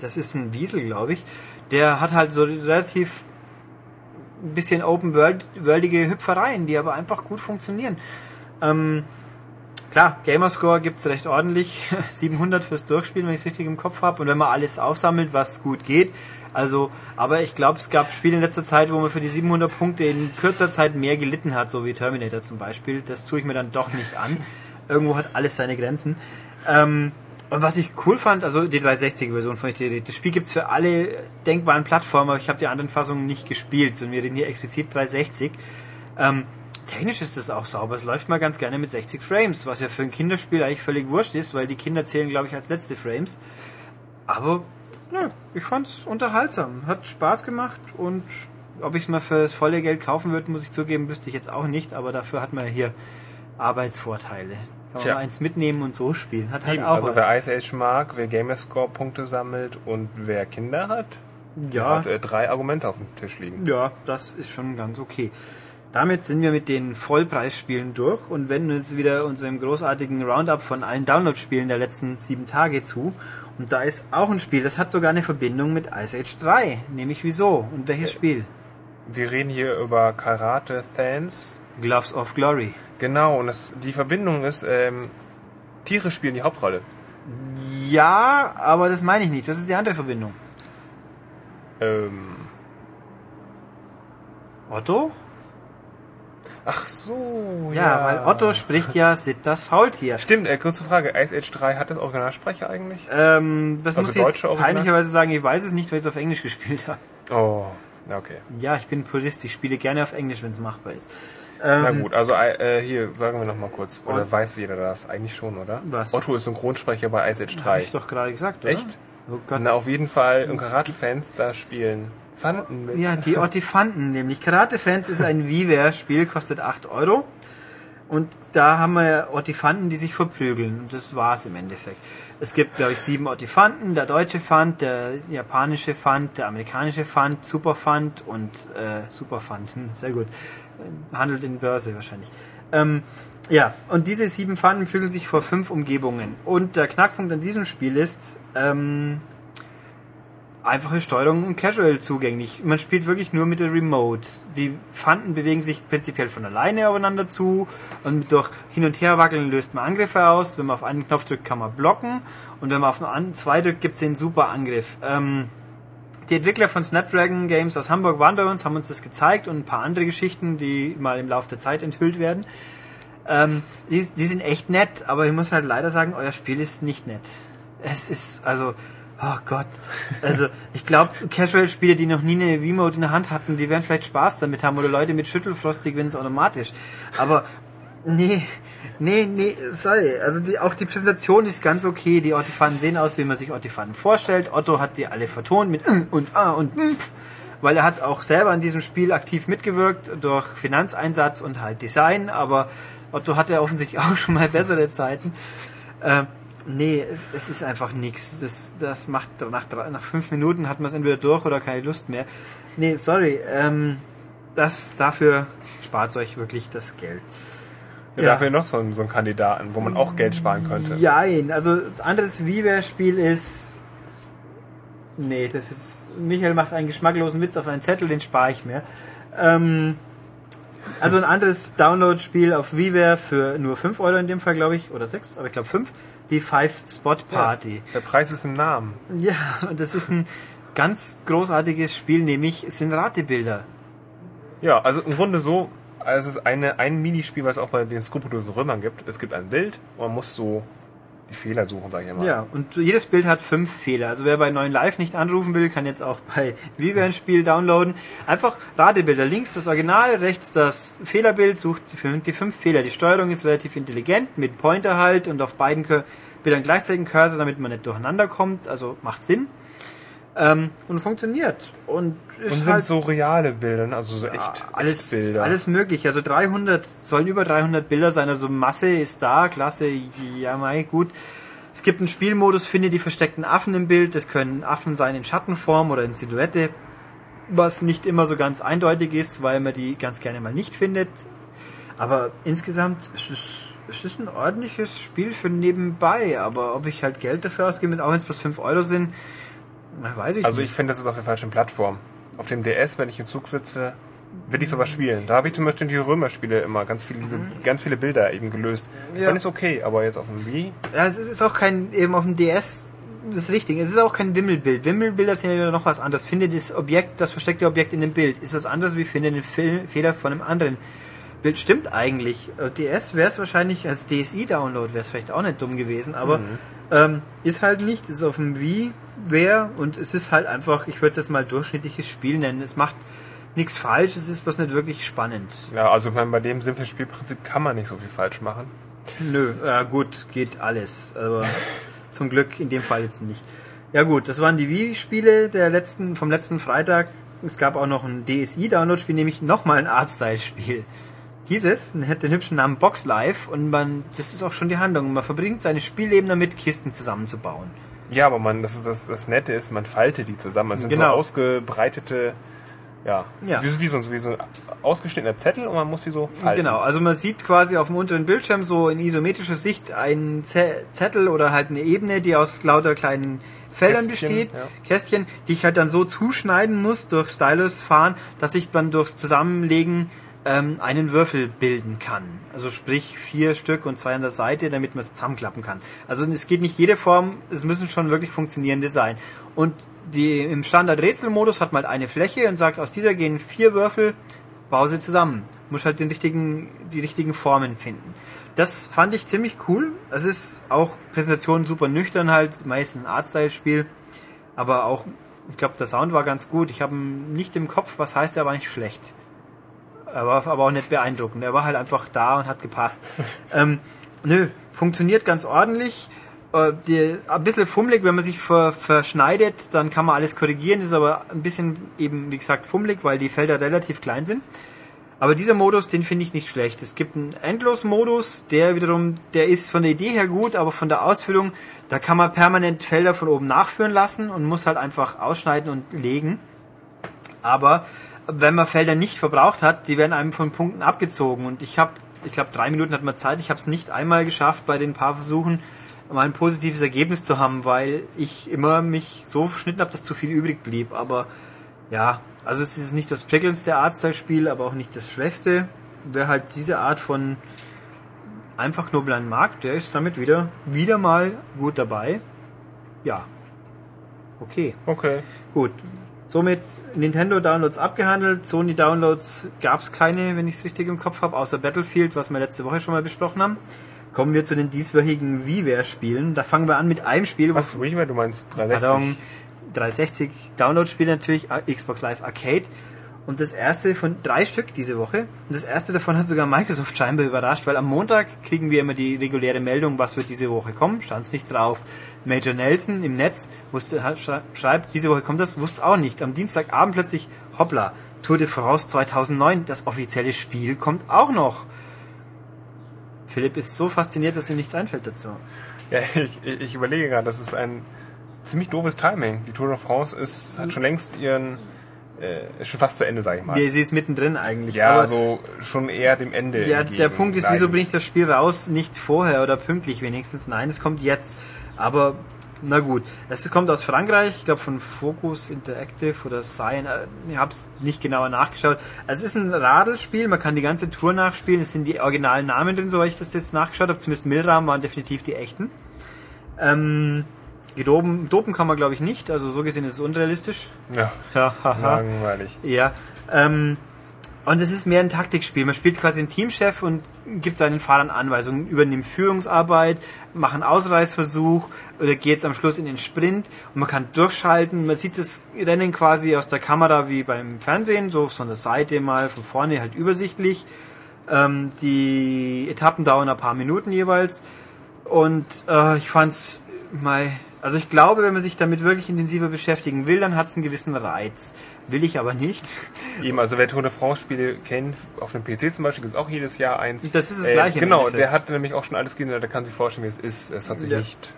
Das ist ein Wiesel, glaube ich. Der hat halt so relativ ein bisschen open world worldige Hüpfereien, die aber einfach gut funktionieren. Ähm, klar, Gamerscore gibt's recht ordentlich, 700 fürs Durchspielen, wenn ich es richtig im Kopf habe, und wenn man alles aufsammelt, was gut geht. Also, aber ich glaube, es gab Spiele in letzter Zeit, wo man für die 700 Punkte in kürzer Zeit mehr gelitten hat, so wie Terminator zum Beispiel. Das tue ich mir dann doch nicht an. Irgendwo hat alles seine Grenzen. Ähm, und was ich cool fand, also die 360-Version von ich, das Spiel gibt's für alle denkbaren Plattformen, aber ich habe die anderen Fassungen nicht gespielt, sondern wir reden hier explizit 360. Ähm, technisch ist das auch sauber, es läuft mal ganz gerne mit 60 Frames, was ja für ein Kinderspiel eigentlich völlig wurscht ist, weil die Kinder zählen, glaube ich, als letzte Frames. Aber ja, ich fand's unterhaltsam, hat Spaß gemacht und ob ich es mal für das volle Geld kaufen würde, muss ich zugeben, wüsste ich jetzt auch nicht, aber dafür hat man ja hier Arbeitsvorteile. Kann man Tja. mal eins mitnehmen und so spielen. Hat halt Eben, auch also was. wer Ice Age mag, wer Gamerscore-Punkte sammelt und wer Kinder hat, Ja, hat äh, drei Argumente auf dem Tisch liegen. ja, das ist schon ganz okay. Damit sind wir mit den Vollpreisspielen durch und wenden uns wieder unserem großartigen Roundup von allen Download-Spielen der letzten sieben Tage zu. Und da ist auch ein Spiel, das hat sogar eine Verbindung mit Ice Age 3. Nämlich wieso? Und welches Spiel? wir reden hier über Karate Fans. Gloves of Glory. Genau, und das, die Verbindung ist, ähm, Tiere spielen die Hauptrolle. Ja, aber das meine ich nicht. Das ist die andere Verbindung. Ähm, Otto? ach so, Ja, weil Otto spricht ja Sid das Faultier. Stimmt, äh, kurze Frage. Ice Age 3 hat das Originalsprecher eigentlich? Ähm, das Also muss ich jetzt deutsche Original? peinlicherweise sagen, ich weiß es nicht, weil ich es auf Englisch gespielt habe. Oh, ja, okay. Ja, ich bin Purist, ich spiele gerne auf Englisch, wenn es machbar ist. Na Ähm, gut, also äh, hier sagen wir noch mal kurz. Oder Und- weiß jeder das? Eigentlich schon, oder? Was? Otto ist Synchronsprecher bei Ice Age Hab 3. ich doch gerade gesagt, oder? Echt? Oh. Na, auf jeden Fall. Und Karate-Fans da spielen Fanden mit. Ja, die Ottifanten nämlich. Karate-Fans ist ein WiiWare-Spiel, kostet 8 Euro. Und da haben wir Ottifanten, die sich verprügeln. Und das war's im Endeffekt. Es gibt, glaube ich, sieben Ottifanten. Der deutsche Fand, der japanische Fand, der amerikanische Fand, Superfand und äh, Superfand. Hm, sehr gut. Handelt in Börse wahrscheinlich. Ähm, ja, und diese sieben Fanden prügeln sich vor fünf Umgebungen. Und der Knackpunkt an diesem Spiel ist, ähm, einfache Steuerung und casual zugänglich. Man spielt wirklich nur mit der Remote. Die Fanden bewegen sich prinzipiell von alleine aufeinander zu und durch Hin- und Herwackeln löst man Angriffe aus. Wenn man auf einen Knopf drückt, kann man blocken und wenn man auf einen zwei drückt, gibt es den super Angriff. Ähm, die Entwickler von Snapdragon Games aus Hamburg waren bei uns, haben uns das gezeigt und ein paar andere Geschichten, die mal im Laufe der Zeit enthüllt werden. Ähm, die, die sind echt nett, aber ich muss halt leider sagen, euer Spiel ist nicht nett. Es ist, also, oh Gott. Also, ich glaube, Casual-Spieler, die noch nie eine Remote in der Hand hatten, die werden vielleicht Spaß damit haben oder Leute mit Schüttelfrost, die gewinnen es automatisch. Aber, nee, nee, nee, sorry. Also, die, auch die Präsentation ist ganz okay. Die Ottifanen sehen aus, wie man sich Ottifanen vorstellt. Otto hat die alle vertont mit und ah und mpf weil er hat auch selber an diesem Spiel aktiv mitgewirkt durch Finanzeinsatz und halt Design, aber Otto hatte offensichtlich auch schon mal bessere Zeiten. Ähm, nee, es, es ist einfach nichts. Das, das macht nach, nach fünf Minuten hat man es entweder durch oder keine Lust mehr. Nee, sorry. Ähm, das dafür spart euch wirklich das Geld. Ja. Ja. Dafür noch so, einen- so einen Kandidaten, wo man auch Geld sparen könnte. Jein, also das andere WiiWare-Spiel ist. Nee, das ist. Michael macht einen geschmacklosen Witz auf einen Zettel, den spare ich mir. Ähm, also ein anderes Download-Spiel auf WiiWare für nur 5 Euro in dem Fall, glaube ich, oder 6, aber ich glaube 5. Die Five Spot Party. Der Preis ist im Namen. Ja, und das ist ein ganz großartiges Spiel, nämlich es sind Ratebilder. Ja, also im Grunde so, also es ist eine, ein Minispiel, was es auch bei den skrupellosen Römern gibt. Es gibt ein Bild und man muss so die Fehler suchen, sag ich immer. Ja, und jedes Bild hat fünf Fehler. Also wer bei 9 Live nicht anrufen will, kann jetzt auch bei Viva Spiel downloaden. Einfach Ratebilder. Links das Original, rechts das Fehlerbild, sucht die fün- die fünf Fehler. Die Steuerung ist relativ intelligent, mit Pointer halt und auf beiden Bildern gleichzeitig Cursor, damit man nicht durcheinander kommt. Also macht Sinn. Ähm, und funktioniert. Und Und ist sind halt so reale Bilder, also so echt, alles, echt Bilder. alles möglich. Also 300, sollen über 300 Bilder sein. Also Masse ist da, klasse, ja mei, gut. Es gibt einen Spielmodus, finde die versteckten Affen im Bild. Das können Affen sein in Schattenform oder in Silhouette. Was nicht immer so ganz eindeutig ist, weil man die ganz gerne mal nicht findet. Aber insgesamt ist es, es ist ein ordentliches Spiel für nebenbei. Aber ob ich halt Geld dafür ausgebe, auch wenn es bloß 5 Euro sind, na, weiß ich Also nicht. ich finde, das ist auf der falschen Plattform. Auf dem DS, wenn ich im Zug sitze, will ich sowas spielen. Da habe ich zum Beispiel die Römerspiele immer ganz viele, diese, ganz viele Bilder eben gelöst. Ich Ja. fand es okay, aber jetzt auf dem Wii, Ja, es ist auch kein, eben auf dem DS, das ist richtig, es ist auch kein Wimmelbild. Wimmelbilder sind ja wieder noch was anderes. Finde das Objekt, das versteckte Objekt in dem Bild, ist was anderes wie finde den Fehler von einem anderen Bild. Stimmt eigentlich. Äh, DS wäre es wahrscheinlich, als DSI-Download wäre es vielleicht auch nicht dumm gewesen, aber ähm, ist halt nicht, ist auf dem Wii, wäre und es ist halt einfach, ich würde es jetzt mal durchschnittliches Spiel nennen. Es macht nichts falsch, es ist bloß nicht wirklich spannend. ja, also ich meine, bei dem simplen Spielprinzip kann man nicht so viel falsch machen. Nö, ja gut, geht alles. Aber zum Glück in dem Fall jetzt nicht. Ja gut, das waren die Wii-Spiele der letzten, vom letzten Freitag. Es gab auch noch ein DSI-Download-Spiel, nämlich nochmal ein Artstyle-Spiel. Dieses hat den hübschen Namen Box Life und man, das ist auch schon die Handlung. Man verbringt seine Spielleben damit, Kisten zusammenzubauen. Ja, aber man, das, ist, das, das Nette ist, man faltet die zusammen. Das sind Genau. so ausgebreitete, ja, Ja. Wie, wie, so, wie so ein ausgeschnittener Zettel und man muss die so falten. Genau, also man sieht quasi auf dem unteren Bildschirm so in isometrischer Sicht einen Ze- Zettel oder halt eine Ebene, die aus lauter kleinen Feldern Kästchen, besteht, ja. Kästchen, die ich halt dann so zuschneiden muss durch Stylus fahren, dass ich dann durchs Zusammenlegen ähm, einen Würfel bilden kann. Also sprich vier Stück und zwei an der Seite, damit man es zusammenklappen kann. Also es geht nicht jede Form, es müssen schon wirklich funktionierende sein. Und die, im Standard-Rätselmodus hat man halt eine Fläche und sagt, aus dieser gehen vier Würfel, bau sie zusammen. Muss halt den richtigen, die richtigen Formen finden. Das fand ich ziemlich cool. Es ist auch Präsentation super nüchtern halt, meist ein Artstyle-Spiel. Aber auch, ich glaube, der Sound war ganz gut. Ich habe nicht im Kopf, was heißt, er war nicht schlecht. Er war aber auch nicht beeindruckend. Er war halt einfach da und hat gepasst. ähm, nö, funktioniert ganz ordentlich. Äh, die, ein bisschen fummelig, wenn man sich ver, verschneidet, dann kann man alles korrigieren, ist aber ein bisschen eben, wie gesagt, fummelig, weil die Felder relativ klein sind. Aber dieser Modus, den finde ich nicht schlecht. Es gibt einen Endlos-Modus, der wiederum, der ist von der Idee her gut, aber von der Ausführung, da kann man permanent Felder von oben nachführen lassen und muss halt einfach ausschneiden und legen. Aber wenn man Felder nicht verbraucht hat, die werden einem von Punkten abgezogen. Und ich habe, ich glaube, drei Minuten hat man Zeit. Ich habe es nicht einmal geschafft, bei den paar Versuchen mal ein positives Ergebnis zu haben, weil ich immer mich so geschnitten habe, dass zu viel übrig blieb. Aber ja, also es ist nicht das prickelndste Artstyle-Spiel, aber auch nicht das schwächste. Wer halt diese Art von einfach Knobeln mag, der ist damit wieder, wieder mal gut dabei. Ja. Okay. Okay. Gut. Somit Nintendo Downloads abgehandelt. Sony Downloads gab es keine, wenn ich es richtig im Kopf habe, außer Battlefield, was wir letzte Woche schon mal besprochen haben. Kommen wir zu den dieswöchigen WiiWare-Spielen. Da fangen wir an mit einem Spiel, Was, WiiWare, du meinst 360? Pardon, 360 Download-Spiel natürlich, Xbox Live Arcade. Und das erste von drei Stück diese Woche. Und das erste davon hat sogar Microsoft scheinbar überrascht, weil am Montag kriegen wir immer die reguläre Meldung, was wird diese Woche kommen. Stand es nicht drauf. Major Nelson im Netz wusste, schreibt, diese Woche kommt das, wusste es auch nicht. Am Dienstagabend plötzlich, hoppla, Tour de France 2009, das offizielle Spiel kommt auch noch. Philipp ist so fasziniert, dass ihm nichts einfällt dazu. Ja, ich, ich ich überlege gerade, das ist ein ziemlich doofes Timing. Die Tour de France ist, hat schon längst ihren, äh, schon fast zu Ende, sag ich mal. Ja, sie ist mittendrin eigentlich. Ja, aber also schon eher dem Ende. Ja, entgegen der Punkt ist, wieso neigen. bringe ich das Spiel raus? Nicht vorher oder pünktlich wenigstens. Nein, es kommt jetzt. Aber, na gut. Es kommt aus Frankreich, ich glaube von Focus Interactive oder Cyan. äh, Ich habe es nicht genauer nachgeschaut. Also es ist ein Radelspiel, man kann die ganze Tour nachspielen. Es sind die originalen Namen drin, soweit ich das jetzt nachgeschaut habe. Zumindest Milram waren definitiv die echten. Ähm, gedopen, dopen kann man glaube ich nicht, also so gesehen ist es unrealistisch. Ja, langweilig. Ja. Ähm, und es ist mehr ein Taktikspiel. Man spielt quasi den Teamchef und gibt seinen Fahrern Anweisungen, übernimmt Führungsarbeit, macht einen Ausreißversuch oder geht am Schluss in den Sprint und man kann durchschalten. Man sieht das Rennen quasi aus der Kamera wie beim Fernsehen, so von der Seite mal, von vorne halt übersichtlich. Ähm, die Etappen dauern ein paar Minuten jeweils und äh, ich fand's mal, also ich glaube, wenn man sich damit wirklich intensiver beschäftigen will, dann hat es einen gewissen Reiz. Will ich aber nicht. Eben, also wer Tour de France Spiele kennt, auf dem PC zum Beispiel gibt es auch jedes Jahr eins. Das ist das Gleiche im Genau, der hat nämlich auch schon alles gesehen, der kann sich vorstellen, wie es ist. Es hat sich Ja. nicht,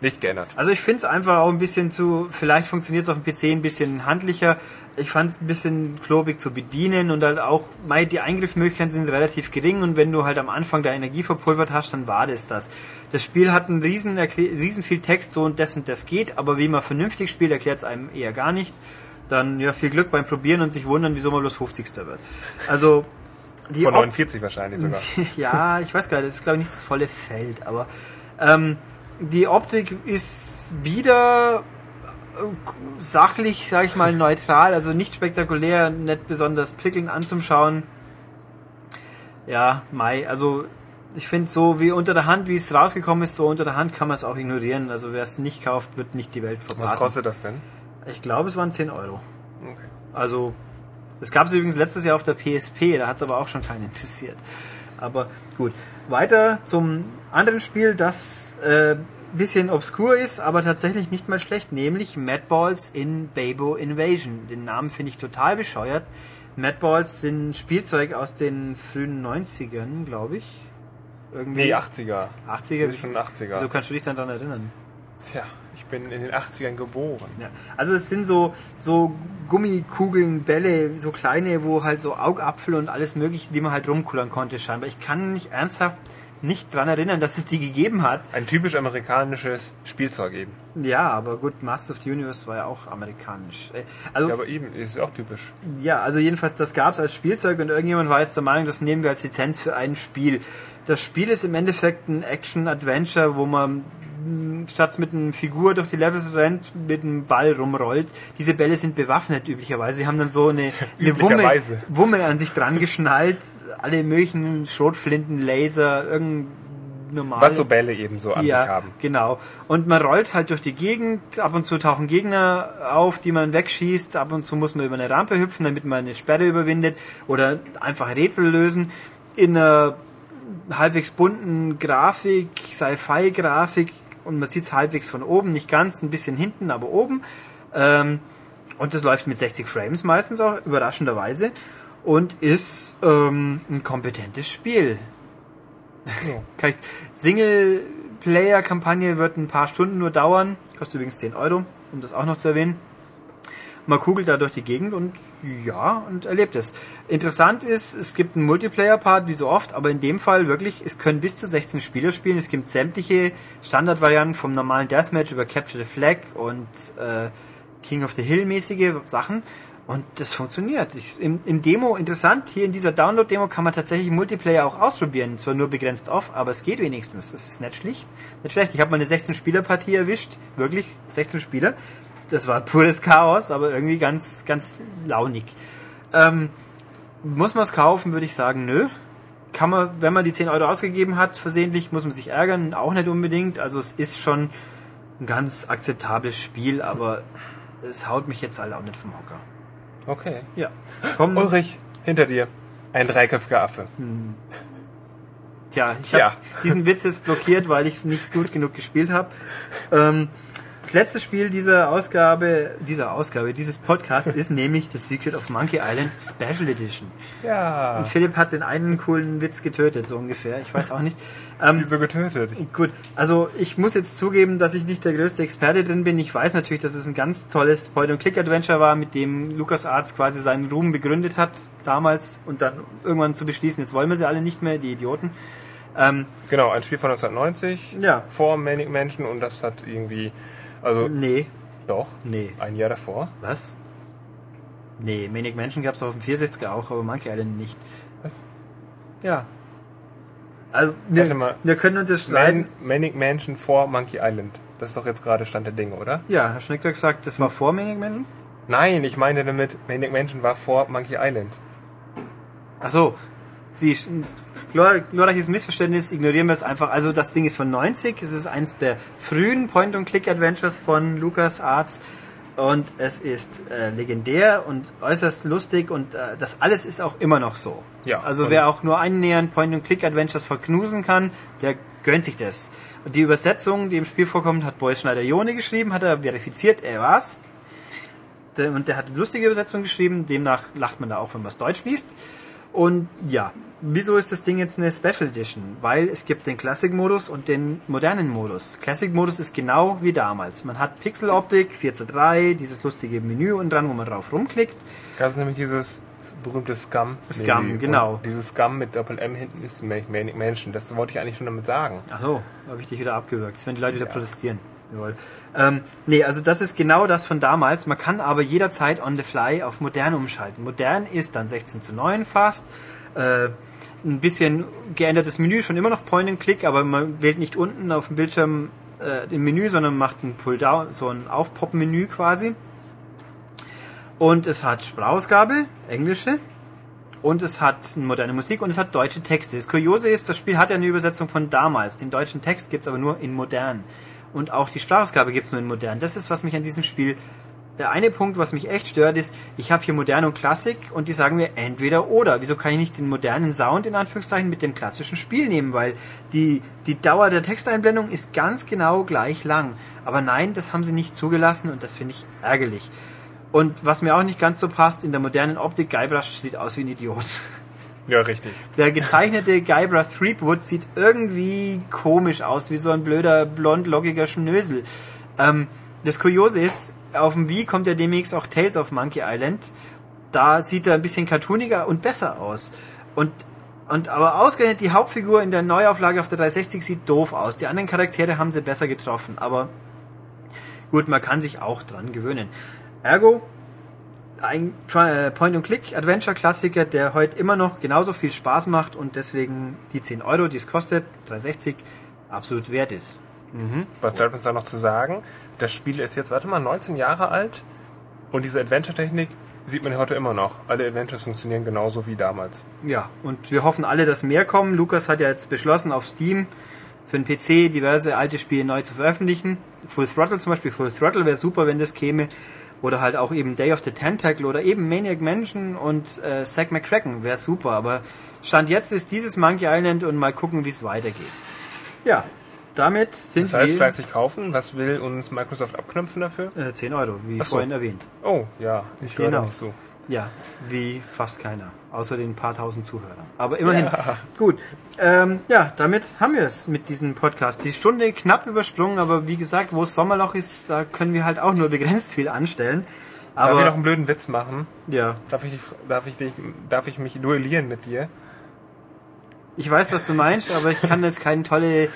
nicht geändert. Also ich finde es einfach auch ein bisschen zu, vielleicht funktioniert es auf dem PC ein bisschen handlicher. Ich fand es ein bisschen klobig zu bedienen und halt auch, mei, die Eingriffsmöglichkeiten sind relativ gering und wenn du halt am Anfang der Energie verpulvert hast, dann war das das. Das Spiel hat einen riesen, riesen viel Text, so und das und das geht, aber wie man vernünftig spielt, erklärt es einem eher gar nicht. Dann ja viel Glück beim Probieren und sich wundern, wieso man bloß 50. wird. Also die Von Op- 49 wahrscheinlich sogar. ja, ich weiß gar nicht, das ist glaube ich nicht das volle Feld, aber ähm, die Optik ist wieder sachlich, sag ich mal, neutral, also nicht spektakulär, nicht besonders prickelnd anzuschauen. Ja, Mai, also ich finde so wie unter der Hand, wie es rausgekommen ist, so unter der Hand kann man es auch ignorieren. Also wer es nicht kauft, wird nicht die Welt Was verpassen. kostet das denn? Ich glaube, es waren 10 Euro. Okay. Also, es gab es übrigens letztes Jahr auf der PSP, da hat es aber auch schon keinen interessiert. Aber gut. Weiter zum anderen Spiel, das äh, bisschen obskur ist, aber tatsächlich nicht mal schlecht, nämlich Madballs in Babo Invasion. Den Namen finde ich total bescheuert. Madballs sind Spielzeug aus den frühen 90ern, glaube ich. Irgendwie Nee, 80er. 80er. Das ist schon 80er. So kannst du dich dann daran erinnern. Tja, ich bin in den 80ern geboren. Ja. Also es sind so, so Gummikugeln, Bälle, so kleine, wo halt so Augapfel und alles mögliche, die man halt rumkullern konnte scheinbar. Ich kann nicht ernsthaft nicht dran erinnern, dass es die gegeben hat. Ein typisch amerikanisches Spielzeug eben. Ja, aber gut, Master of the Universe war ja auch amerikanisch. Äh, Also Ja, aber eben, ist auch typisch. Ja, also jedenfalls, das gab's als Spielzeug und irgendjemand war jetzt der Meinung, das nehmen wir als Lizenz für ein Spiel. Das Spiel ist im Endeffekt ein Action-Adventure, wo man statt mit einer Figur durch die Levels rennt, mit einem Ball rumrollt. Diese Bälle sind bewaffnet üblicherweise. Sie haben dann so eine, eine Wumme. Wumme an sich dran geschnallt, alle möglichen Schrotflinten, Laser, irgendein normale Was so Bälle eben so an ja, sich haben. genau. Und man rollt halt durch die Gegend. Ab und zu tauchen Gegner auf, die man wegschießt. Ab und zu muss man über eine Rampe hüpfen, damit man eine Sperre überwindet. Oder einfach Rätsel lösen. In einer halbwegs bunten Grafik, Sci-Fi-Grafik. Und man sieht es halbwegs von oben, nicht ganz, ein bisschen hinten, aber oben. Ähm, und das läuft mit 60 Frames meistens auch, überraschenderweise. Und ist ähm, ein kompetentes Spiel. Ich, Singleplayer-Kampagne wird ein paar Stunden nur dauern. Kostet übrigens 10 Euro, um das auch noch zu erwähnen. Man kugelt da durch die Gegend und ja, und erlebt es. Interessant ist, es gibt einen Multiplayer-Part, wie so oft, aber in dem Fall wirklich, es können bis zu 16 Spieler spielen. Es gibt sämtliche Standardvarianten vom normalen Deathmatch über Capture the Flag und äh, King of the Hill mäßige Sachen. Und das funktioniert. Ich, im, Im Demo, interessant, hier in dieser Download-Demo kann man tatsächlich Multiplayer auch ausprobieren. Zwar nur begrenzt off, aber es geht wenigstens. Es ist nicht schlicht. Nicht schlecht. Ich habe mal eine 16-Spieler-Partie erwischt. Wirklich, 16 Spieler. Das war pures Chaos, aber irgendwie ganz, ganz launig. Ähm, muss man es kaufen, würde ich sagen, nö. Kann man, wenn man die 10 Euro ausgegeben hat, versehentlich, muss man sich ärgern, auch nicht unbedingt. Also es ist schon ein ganz akzeptables Spiel, aber es haut mich jetzt halt auch nicht vom Hocker. Okay. Ja. Komm, Ulrich, hinter dir. Ein dreiköpfiger Affe. Tja, ich habe Ja. diesen Witz jetzt blockiert, weil ich es nicht gut genug gespielt habe. Ähm, das letzte Spiel dieser Ausgabe, dieser Ausgabe, dieses Podcasts ist nämlich The Secret of Monkey Island Special Edition. Ja. Und Philipp hat den einen coolen Witz getötet, so ungefähr. Ich weiß auch nicht. Ähm, Wieso getötet? Gut, also ich muss jetzt zugeben, dass ich nicht der größte Experte drin bin. Ich weiß natürlich, dass es ein ganz tolles Point-and-Click-Adventure war, mit dem LucasArts quasi seinen Ruhm begründet hat damals und dann irgendwann zu beschließen, jetzt wollen wir sie alle nicht mehr, die Idioten. Ähm, Genau, ein Spiel von 1990. Ja. Vor Manic Mansion und das hat irgendwie, also nee, doch, nee. ein Jahr davor. Was? Nee, Manic Mansion gab es auf dem 64er auch, aber Monkey Island nicht. Was? Ja. Also, Warte wir, mal. wir können uns jetzt streiten. Man, Manic Mansion vor Monkey Island. Das ist doch jetzt gerade Stand der Dinge, oder? Ja, Herr Schneck hat gesagt, das war vor Manic Mansion? Nein, ich meine damit, Manic Mansion war vor Monkey Island. Ach so. Sie, glor- glorreiches Missverständnis, ignorieren wir es einfach. Also das Ding ist von 90, es ist eins der frühen Point-and-Click-Adventures von LucasArts und es ist äh, legendär und äußerst lustig und äh, das alles ist auch immer noch so. Ja, Also wer auch nur annähernd Point-and-Click-Adventures verknusen kann, der gönnt sich das. Und die Übersetzung, die im Spiel vorkommt, hat Boris Schneider-Jone geschrieben, hat er verifiziert, er war's. Und der hat eine lustige Übersetzung geschrieben, demnach lacht man da auch, wenn man es Deutsch liest. Und ja, wieso ist das Ding jetzt eine Special Edition? Weil es gibt den Classic-Modus und den modernen Modus. Classic-Modus ist genau wie damals. Man hat Pixeloptik, 4 zu 3, dieses lustige Menü und dran, wo man drauf rumklickt. Das ist nämlich dieses berühmte Scum. Scum, Menü. genau. Und dieses Scum mit Doppel-M hinten ist Manic Mansion. Das wollte ich eigentlich schon damit sagen. Ach so, habe ich dich wieder abgewürgt. Das werden die Leute wieder protestieren. Jawohl. Ähm, nee, also das ist genau das von damals. Man kann aber jederzeit on the fly auf modern umschalten. Modern ist dann 16 zu 9 fast. Äh, ein bisschen geändertes Menü, schon immer noch Point and Click, aber man wählt nicht unten auf dem Bildschirm äh, im Menü, sondern macht ein Pull-Down, so ein Aufpop-Menü quasi. Und es hat Sprachausgabe, englische, und es hat moderne Musik und es hat deutsche Texte. Das Kuriose ist, das Spiel hat ja eine Übersetzung von damals. Den deutschen Text gibt's aber nur in modern. Und auch die Sprachausgabe gibt's nur in modern. Das ist, was mich an diesem Spiel. Der eine Punkt, was mich echt stört, ist, ich habe hier modern und Klassik und die sagen mir entweder oder. Wieso kann ich nicht den modernen Sound in Anführungszeichen mit dem klassischen Spiel nehmen? Weil die, die Dauer der Texteinblendung ist ganz genau gleich lang. Aber nein, das haben sie nicht zugelassen und das finde ich ärgerlich. Und was mir auch nicht ganz so passt, in der modernen Optik, Guybrush sieht aus wie ein Idiot. Ja, richtig. Der gezeichnete Guybrush Threepwood sieht irgendwie komisch aus, wie so ein blöder, blond, lockiger Schnösel. Ähm, das Kuriose ist, auf dem Wii kommt ja demnächst auch Tales of Monkey Island. Da sieht er ein bisschen cartooniger und besser aus. Und Und aber ausgerechnet die Hauptfigur in der Neuauflage auf der 360 sieht doof aus. Die anderen Charaktere haben sie besser getroffen, aber gut, man kann sich auch dran gewöhnen. Ergo, ein äh, Point-and-Click-Adventure-Klassiker, der heute immer noch genauso viel Spaß macht und deswegen die 10 Euro, die es kostet, 360, absolut wert ist. Mhm. Was bleibt uns da noch zu sagen? Das Spiel ist jetzt, warte mal, 19 Jahre alt und diese Adventure-Technik sieht man heute immer noch. Alle Adventures funktionieren genauso wie damals. Ja, und wir hoffen alle, dass mehr kommen. Lukas hat ja jetzt beschlossen, auf Steam für den PC diverse alte Spiele neu zu veröffentlichen. Full Throttle zum Beispiel. Full Throttle wäre super, wenn das käme. Oder halt auch eben Day of the Tentacle oder eben Maniac Mansion und äh, Zack McCracken wäre super. Aber Stand jetzt ist dieses Monkey Island und mal gucken, wie es weitergeht. Ja, damit sind Das heißt, wir fleißig kaufen. Was will uns Microsoft abknöpfen dafür? äh, 10 Euro, wie so. vorhin erwähnt. Oh, ja, ich höre Genau. da nicht zu. Ja, wie fast keiner. Außer den paar tausend Zuhörern. Aber immerhin. Ja. Gut. Ähm, ja, damit haben wir es mit diesem Podcast. Die Stunde knapp übersprungen, aber wie gesagt, wo es Sommerloch ist, da können wir halt auch nur begrenzt viel anstellen. Darf ich noch Aber einen blöden Witz machen? ja, Darf ich, dich, darf, ich dich, darf ich mich duellieren mit dir? ich weiß, was du meinst, aber ich kann jetzt keine tolle,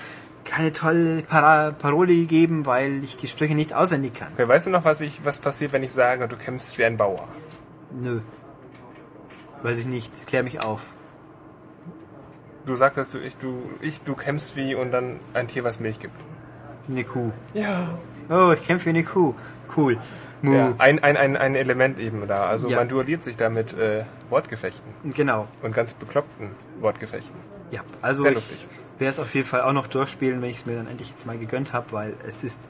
keine tolle Para Parole geben, weil ich die Sprüche nicht auswendig kann. Okay, weißt du noch, was, ich, was passiert, wenn ich sage, du kämpfst wie ein Bauer? Nö. Weiß ich nicht. Klär mich auf. Du sagst, dass du, ich, du, ich, du kämpfst wie und dann ein Tier, was Milch gibt. Wie eine Kuh. Ja. Oh, ich kämpfe wie eine Kuh. Cool. Mu. ja ein, ein, ein, ein Element eben da. Also Ja. man duelliert sich da mit äh, Wortgefechten Genau. und ganz bekloppten Wortgefechten. Ja, also Sehr ich lustig. werde es auf jeden Fall auch noch durchspielen, wenn ich es mir dann endlich jetzt mal gegönnt habe, weil es ist,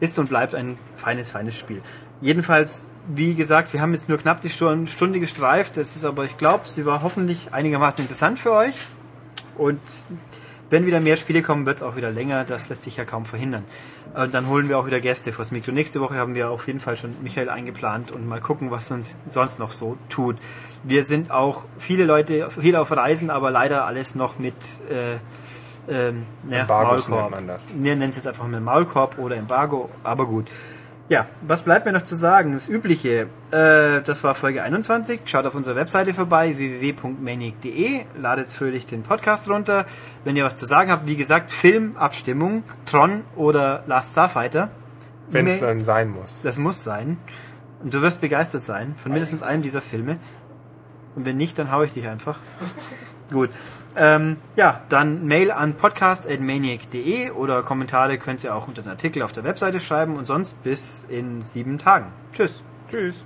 ist und bleibt ein feines, feines Spiel. Jedenfalls, wie gesagt, wir haben jetzt nur knapp die Stunde, gestreift. Es ist aber, ich glaube, sie war hoffentlich einigermaßen interessant für euch. Und wenn wieder mehr Spiele kommen, wird es auch wieder länger. Das lässt sich ja kaum verhindern. Und dann holen wir auch wieder Gäste vors Mikro. Nächste Woche haben wir auf jeden Fall schon Michael eingeplant und mal gucken, was uns sonst noch so tut. Wir sind auch viele Leute, viel auf Reisen, aber leider alles noch mit äh, ähm, Embargos Maulkorb. nennt man das. Wir nennen es jetzt einfach mit Maulkorb oder Embargo, aber gut. Ja, was bleibt mir noch zu sagen? Das Übliche. Äh, das war Folge 21. Schaut auf unserer Webseite vorbei, www.manic.de. Ladet fröhlich den Podcast runter. Wenn ihr was zu sagen habt, wie gesagt, Filmabstimmung, Tron oder Last Starfighter. Wenn es dann sein muss. das muss sein. Und du wirst begeistert sein von mindestens einem dieser Filme. Und wenn nicht, dann hau ich dich einfach. Gut. Ähm, ja, dann Mail an podcast.maniac.de oder Kommentare könnt ihr auch unter den Artikel auf der Webseite schreiben und sonst bis in sieben Tagen. Tschüss. Tschüss.